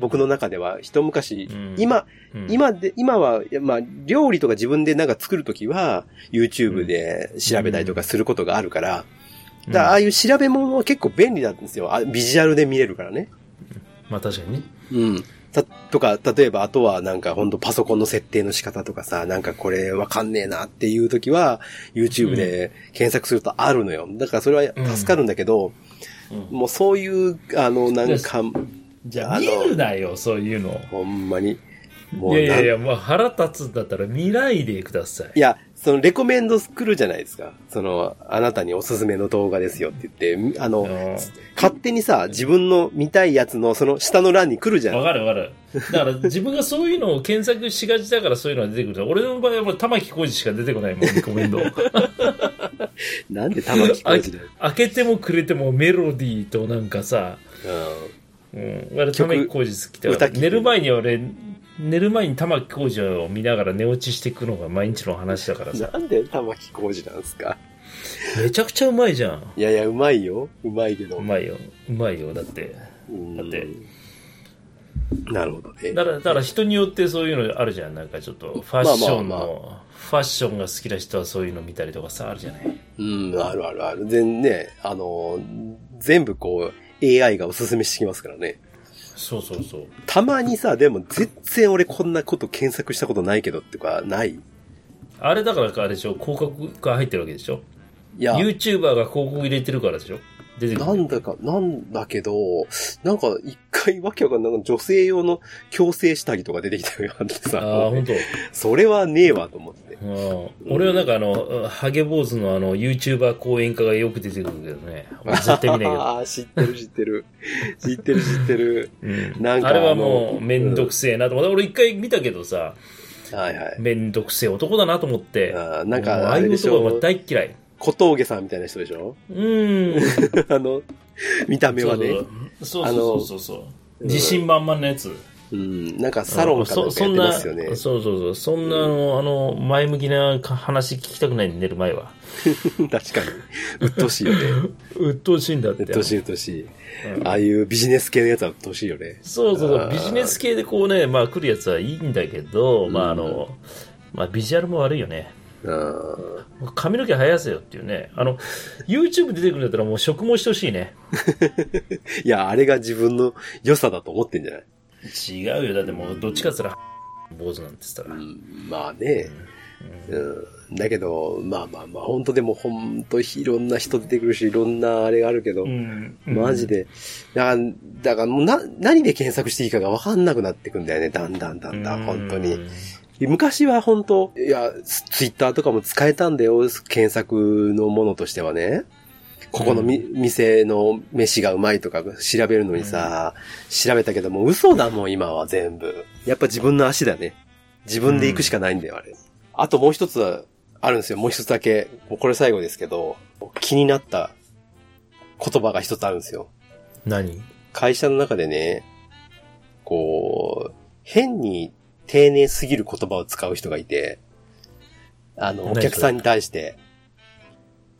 僕の中では、一昔、うん。今、うん、今で、今は、まあ、料理とか自分でなんか作るときは、YouTube で調べたりとかすることがあるから、だからああいう調べ物は結構便利なんですよ。あビジュアルで見れるからね。まあ確かにね。うん。た、とか、例えば、あとはなんか本当パソコンの設定の仕方とかさ、なんかこれわかんねえなっていう時は、YouTube で検索するとあるのよ。だからそれは助かるんだけど、うんもうそういう、あの、なんか、じゃあ見るなよ、そういうの。ほんまに。もいうやいやいや。や、もう腹立つんだったら見ないでください。いや、そのレコメンド来るじゃないですか。その、あなたにおすすめの動画ですよって言って、あの、うん勝手にさ、自分の見たいやつのその下の欄に来るじゃん。わかるわかる。だから自分がそういうのを検索しがちだからそういうのが出てくる。俺の場合はもう玉木浩二しか出てこないもん、リコメンド。なんで玉木浩二だよ。開けてもくれてもメロディーとなんかさ、ううん。俺玉木浩二好きだ寝る前に俺、寝る前に玉木浩二を見ながら寝落ちしていくのが毎日の話だからん。さ。なんで玉木浩二なんですか？めちゃくちゃうまいじゃん。いやいや、うまいよ。うまいけど。うまいよ。うまいよ。だって。うんだってなるほどね。だから、だから人によってそういうのあるじゃん。なんかちょっと、ファッションの、まあまファッションが好きな人はそういうの見たりとかさ、あるじゃない。うん、あるあるある。全ね、あの、全部こう、AI がおすすめしてきますからね。そうそうそう。たまにさ、でも全然俺こんなこと検索したことないけどってか、ない？あれだからかあれでしょ？広告が入ってるわけでしょ？いや、?YouTuber が広告入れてるからでしょ？出てくる。なんだか、なんだけど、なんか一回わけわかんない。女性用の強制下着とか出てきたよってさ、ああ、本当。それはねえわと思って。うん俺はなんかあの、ハゲ坊主のあの、YouTuber 講演家がよく出てくるけどね。俺絶対見ないけど。ああ、知ってる知ってる。知ってる知ってる。うんなんかあれはもう、めんどくせえなと思って、俺一回見たけどさ、はいはい。めんどくせえ男だなと思って。あーなんかもうああいう男は大っ嫌い。小峠さんみたいな人でしょ？うん。あの、見た目はね。そうそうそうそうそう。自信満々なやつ。うん。なんかサロンかなんかやってますよね。そうそうそう。そんなあの、あの、前向きな話聞きたくないんで寝る前は。確かに。鬱陶しいよね。鬱陶しいんだって。鬱陶しい鬱陶しい。ああいうビジネス系のやつは鬱陶しいよね。そうそうそう。ビジネス系でこうね、まあ来るやつはいいんだけど、まああの、まあビジュアルも悪いよね。うん。髪の毛生やせよっていうね。あの、YouTube 出てくるんだったらもう植毛してほしいね。いや、あれが自分の良さだと思ってんじゃない？違うよ。だってもうどっちかって言ったら、坊主なんて言ったら。うんまあね。うん。だけど、まあまあまあ、本当でも本当いろんな人出てくるし、いろんなあれがあるけど、うんマジで。だから、だからもうな、何で検索していいかがわかんなくなってくんだよね。だんだんだんだん、本当に。。昔は本当いや、ツイッターとかも使えたんだよ。検索のものとしてはね。ここのみ、店の飯がうまいとか調べるのにさ、調べたけどもう嘘だもん、今は全部。やっぱ自分の足だね。自分で行くしかないんだよ、あれ。あともう一つはあるんですよ。もう一つだけ。もうこれ最後ですけど、気になった言葉が一つあるんですよ。何？会社の中でね、こう、変に丁寧すぎる言葉を使う人がいて、あの、お客さんに対して、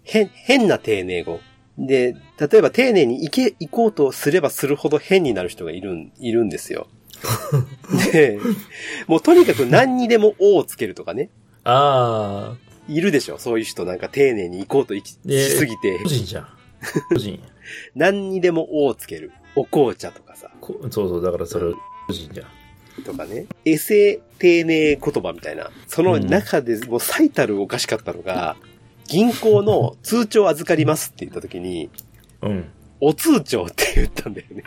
変、変な丁寧語。で、例えば丁寧に行け、行こうとすればするほど変になる人がいるん、いるんですよ。で、もうとにかく何にでもおをつけるとかね。ああ、いるでしょ？そういう人なんか丁寧に行こうとしすぎて個、人じゃん。個人。何にでもおをつける。お紅茶とかさ。こそうそう、だからそれ、個人じゃん。とかね、エセ丁寧言葉みたいな。その中でもう最たるおかしかったのが、銀行の通帳預かりますって言った時に、うん。お通帳って言ったんだよね。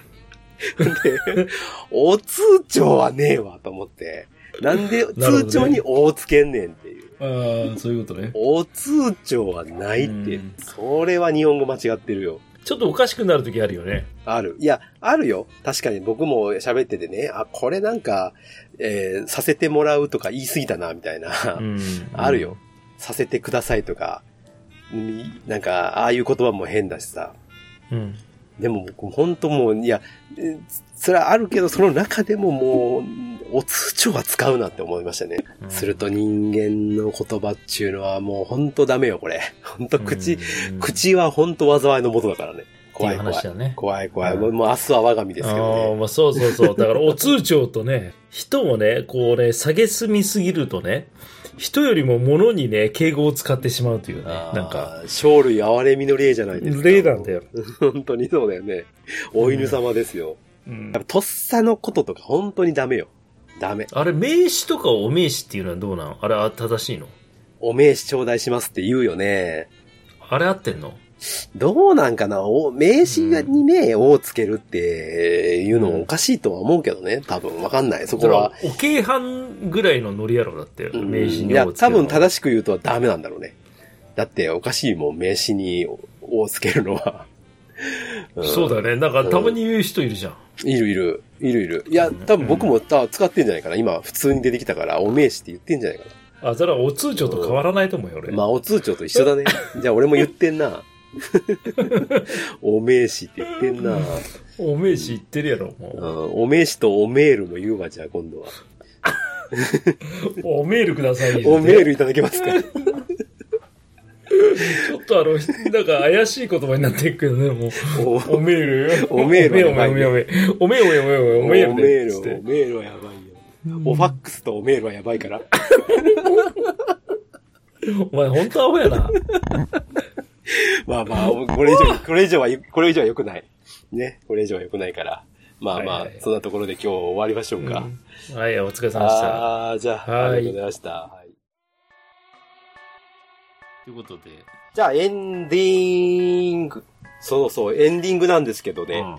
で、お通帳はねえわと思って、なんで 通帳におをつけんねんっていう。ああ、そういうことね。お通帳はないってうん、それは日本語間違ってるよ。ちょっとおかしくなるときあるよね。ある。いや、あるよ。確かに僕も喋っててね、あ、これなんか、えーさせてもらうとか言い過ぎたな、みたいな。うん。あるよ。。させてくださいとか、うんなんか、ああいう言葉も変だしさ。うん。でも僕、本当もう、いや、えそれはあるけど、その中でももう、お通帳は使うなって思いましたね。うんすると人間の言葉っていうのはもう本当ダメよ、これ。本当口、うん、口は本当災いのもとだからね。怖い怖い。ね怖い怖い。うんもう明日は我が身ですけああ、どね。まあそうそうそう。だから、お通帳とね、人をね、こうね、下げすみすぎるとね、人よりも物にね、敬語を使ってしまうというね。なんか、生類憐れみの例じゃないですか。例なんだよ。本当にそうだよね。お犬様ですよ。うんやっぱとっさのこととか本当にダメよ。ダメ。あれ、名詞とかお名詞っていうのはどうなのあれ、あ正しいの？お名刺頂戴しますって言うよね。あれ合ってんの？どうなんかな？お名刺にね、をつけるっていうのもおかしいとは思うけどね。多分わかんない。そこはは。、お京阪ぐらいのノリやろだって、うん名詞にいや、多分し正しく言うとダメなんだろうね。だっておかしいもん、名刺にをつけるのは。んそうだね。なんか、たまに言う人いるじゃん。いるいる。いるいる。いや、多分僕もた使ってんじゃないかな。今、普通に出てきたから、お名刺って言ってんじゃないかあ、それはお通帳と変わらないと思うよ、俺。な。まあ、お通帳と一緒だね。じゃあ、俺も言ってんな。お名刺って言ってんな。お名詞言ってるやろ、うもん、お名刺とおメールも言うわ、じゃあ今度は。う。おメールください。おメールいただけますか ちょっとあの、なんか怪しい言葉になっていくけどね、もう。おおメール。おメールおメール、おメール、おメール、おメール、おメール、おおメールメール、でつっておメールはやばいよ。おファックスとおメールはやばいから。お前、本当アホやな。まあまあ、これ以上、これ以上は、これ以上は良くない。ね、これ以上は良くないから。まあまあそんなところで今日終わりましょうか。はい、お疲れ様でした。ああ、じゃあ、はいありがとうございました。はいということで、じゃあ、エンディング。そうそう、エンディングなんですけどね。うん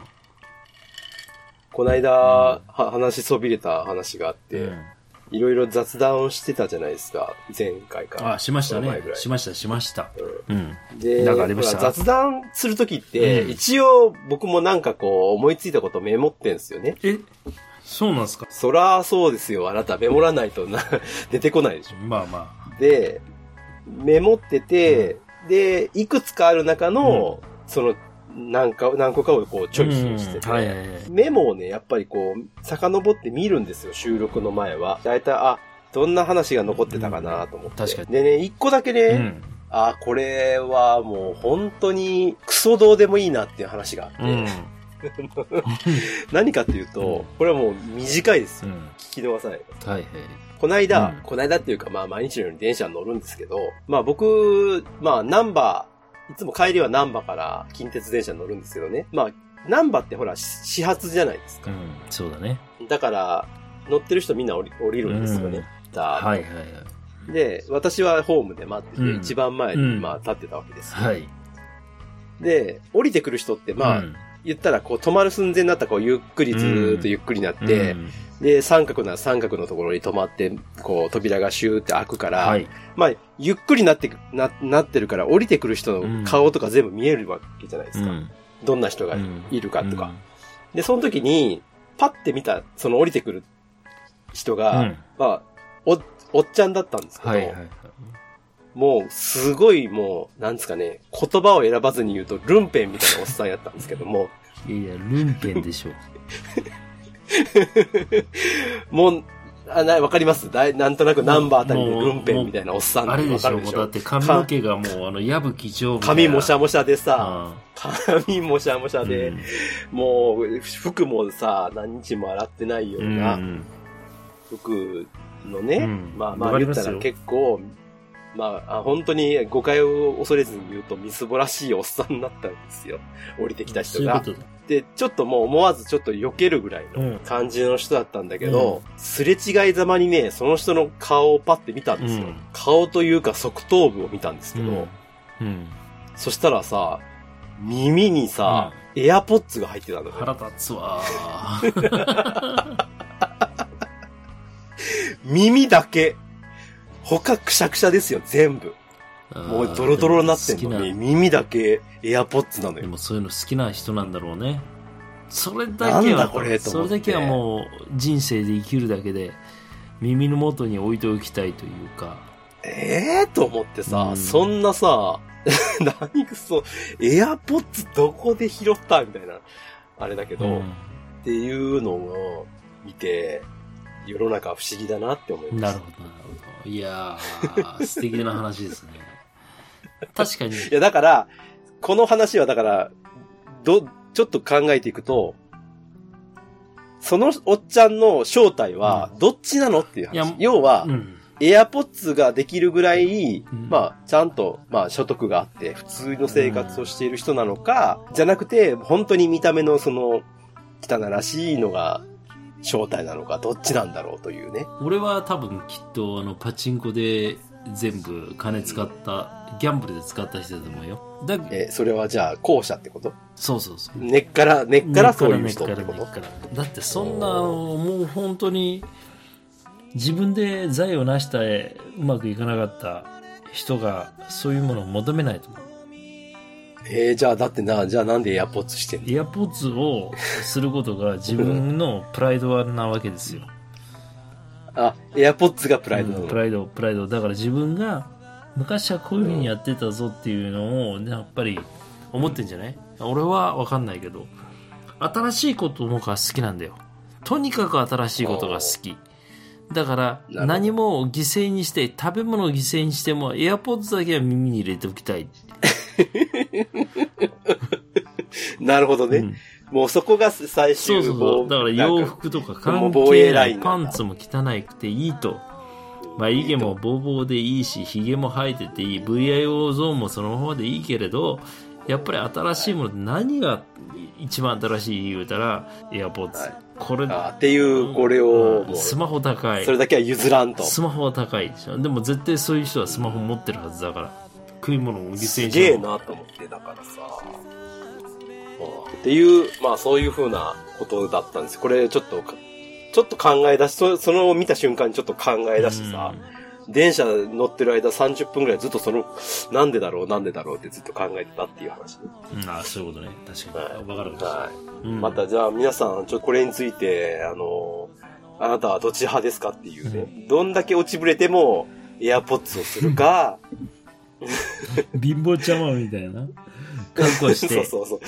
この間、は話しそびれた話があって、うんいろいろ雑談をしてたじゃないですか。前回か。あ、しましたねしました、しました。うん。で、なんかありました？雑談するときって、うん一応僕もなんかこう思いついたことメモってんすよね。え？そうなんですか？そらそうですよ。あなたメモらないとな、出てこないでしょ。まあまで、メモってて、で、いくつかある中の、その、何か、何個かをこうあ。チョイスしてて、うんはいはいはい。メモをね、やっぱりこう、遡って見るんですよ、収録の前は。だいたい、あ、どんな話が残ってたかなと思って。確かにでね、一個だけね、うん。あ、これはもう本当にクソどうでもいいなっていう話があって、うん。何かっていうと、うんこれはもう短いですよ。うん。聞き逃さないで。はいはい。こないだ、うんこないだっていうかまあ毎日のように電車に乗るんですけど、まあ僕、まあナンバー、いつも帰りはナンバーから近鉄電車に乗るんですけどね。まあ、ナンバーってほら、し始発じゃないですか。うん。そうだね。だから、乗ってる人みんな降り降りるんですよね。だはいはいはい。で、私はホームで待ってて、うん一番前に、うんまあ立ってたわけですよ。はい。で、降りてくる人って、まあ、うん言ったらこう止まる寸前になったらこうゆっくりずーっとゆっくりになって、うんで、三角なら三角のところに止まって、こう扉がシューって開くから、はい。まあ、ゆっくりなってく、な、なってるから降りてくる人の顔とか全部見えるわけじゃないですか。うんどんな人がうんいるかとか。で、その時に、パッて見た、その降りてくる人うん。が、うんまあ、お、おっちゃんだったんですけど、はいはいはい。もう、すごいもう、なんですかね、言葉を選ばずに言うと、ルンペンみたいなおっさんやったんですけども、いやいや、ルンペンでしょ。もう、あ、な、わかります？だいなんとなくナンバーあたりでルンペンみたいなおっさんあれでしょ、だって髪の毛がもう、あの、矢吹城髪もしゃもしゃでさ、あ髪もしゃもしゃーで、もう、服もさ、何日も洗ってないよう。うん。な服のね、うん。まあまあ言ったら結構、まあ、あ本当に誤解を恐れずに言うとみすぼらしいおっさんになったんですよ。降りてきた人が。で、ちょっともう思わずちょっと避けるぐらいうんの感じの人だったんだけど、すれ違いざまにね、その人の顔をパッて見たんですよ。うん顔というか側頭部を見たんですけど、うんうん。そしたらさ、耳にさ、エアポッツが入ってたのよ。腹立つわ。耳だけ。他くしゃくしゃですよ、全部。もうドロドロになってんのに、耳だけエアポッツなのよ。でもそういうの好きな人なんだろうね。それだけは、だこれそれだけはもう人生で生きるだけで耳の元に置いておきたいというか。ええー、と思ってさ、うんそんなさ、何くそ、エアポッツどこで拾ったみたいな、あれだけど、うんっていうのを見て、世の中は不思議だなって思いま。なるほど、なるほど。いやー、素敵な話ですね。確かに。いや、だから、この話はだから、ど、ちょっと考えていくと、そのおっちゃんの正体は、どっちなのっていういや話。要は、うん。エアポッツができるぐらい、うんまあ、ちゃんと、まあ、所得があって、普通の生活をしている人なのか、じゃなくて、本当に見た目のその、汚らしいのが正体なのか、どっちなんだろうというね。俺は多分きっとあのパチンコで全部金使った、ギャンブルで使った人だと思うよ。だえ、それはじゃあ、後者ってこと？そうそうそう。根っから、根っからそういう人ってこと？だってそんなもう本当に自分で財を成したうまくいかなかった人がそういうものを求めないと思うえー、じゃあ、だってな、じゃあなんでエアポッツしてんの？エアポッツをすることが自分のプライドなわけですよ。あ、エアポッツがプライドうんプライドプライド。だから自分が昔はこういうふうにやってたぞっていうのをやっぱり思ってんじゃない？俺は分かんないけど新しいことのが好きなんだよ。とにかく新しいことが好き。だから何も犠牲にして食べ物を犠牲にしてもエアポッツだけは耳に入れておきたい、なるほどね。うんもうそこが最終そうそうそうだから洋服とか関係ないパンツも汚くていいと眉毛もボーボーでいいし、髭も生えてていい、VIO ゾーンもそのままでいいけれど、やっぱり新しいものって何が一番新しい言うたら、AirPods。はいこれ、あっていう、これを、もう、スマホ高いそ。れだけは譲らんと。スマホは高いでしょ。でも絶対そういう人はスマホ持ってるはずだから。食い物を犠牲にすげえなと思って、だからさ。っていう、まあそういう風なことだったんです。これちょっとか、ちょっと考え出し、そその見た瞬間にちょっと考え出してさ、電車乗ってる間30分くらいずっとその、なんでだろう、なんでだろうってずっと考えてたっていう話ね。うん、うんあそういうことね。確かはいに。わかるわかはい。る。うんまたじゃあ皆さん、ちょっとこれについて、あの、あなたはどっち派ですかっていうね。どんだけ落ちぶれても、エアポッツをするか、貧乏ちゃまみたいな。覚悟し そうて。そうそう。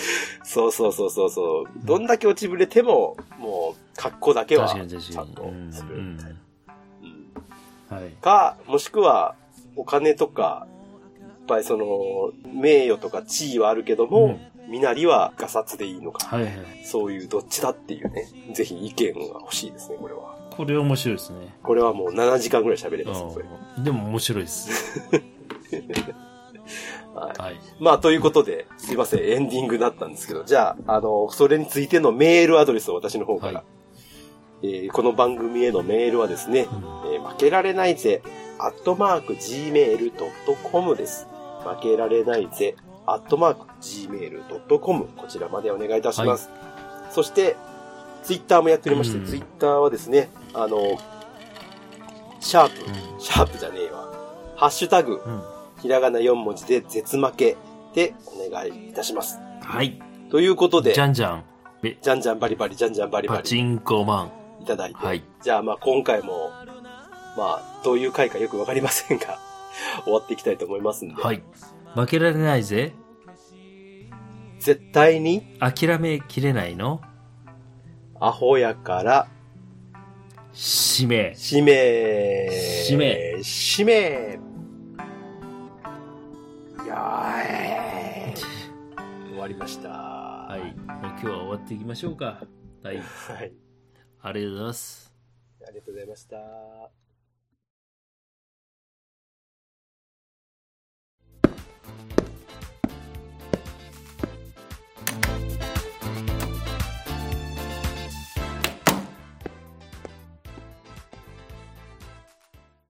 そうそうそうそうそう。どんだけ落ちぶれても、もう、格好だけは、ちゃんとする。うんうんはい。か、もしくは、お金とか、やっぱりその、名誉とか地位はあるけども、身なりはガサツでいいのか。はいはい。そういうどっちだっていうね。ぜひ意見が欲しいですね、これは。これ面白いですね。これはもう7時間ぐらい喋れます、でも面白いです。はい。はい。まあ、ということで、すいません、エンディングだったんですけど、じゃあ、あの、それについてのメールアドレスを私の方から。はいえーこの番組へのメールはですね、うんえー負けられないぜ、アットマーク gmail.com です。負けられないぜ、アットマーク gmail.com こちらまでお願いいたします。そして、ツイッターもやっておりまして、うんツイッターはですね、あの、シャープ、うんシャープじゃねえわ。ハッシュタグ、うん。ひらがな4文字で絶負けでお願いいたします。はい。ということで、じゃんじゃん。えじゃんじゃんバリバリ、じゃんじゃんバリバリパチンコマン。いただいて、はい。じゃあまあ今回も、まあどういう回かよくわかりませんが、終わっていきたいと思いますんで、はい。負けられないぜ。絶対に？諦めきれないの？アホやから、使命。使命、使命、使命、終わりました。はい。今日は終わっていきましょうか。はい。はい。ありがとうございます。ありがとうございました。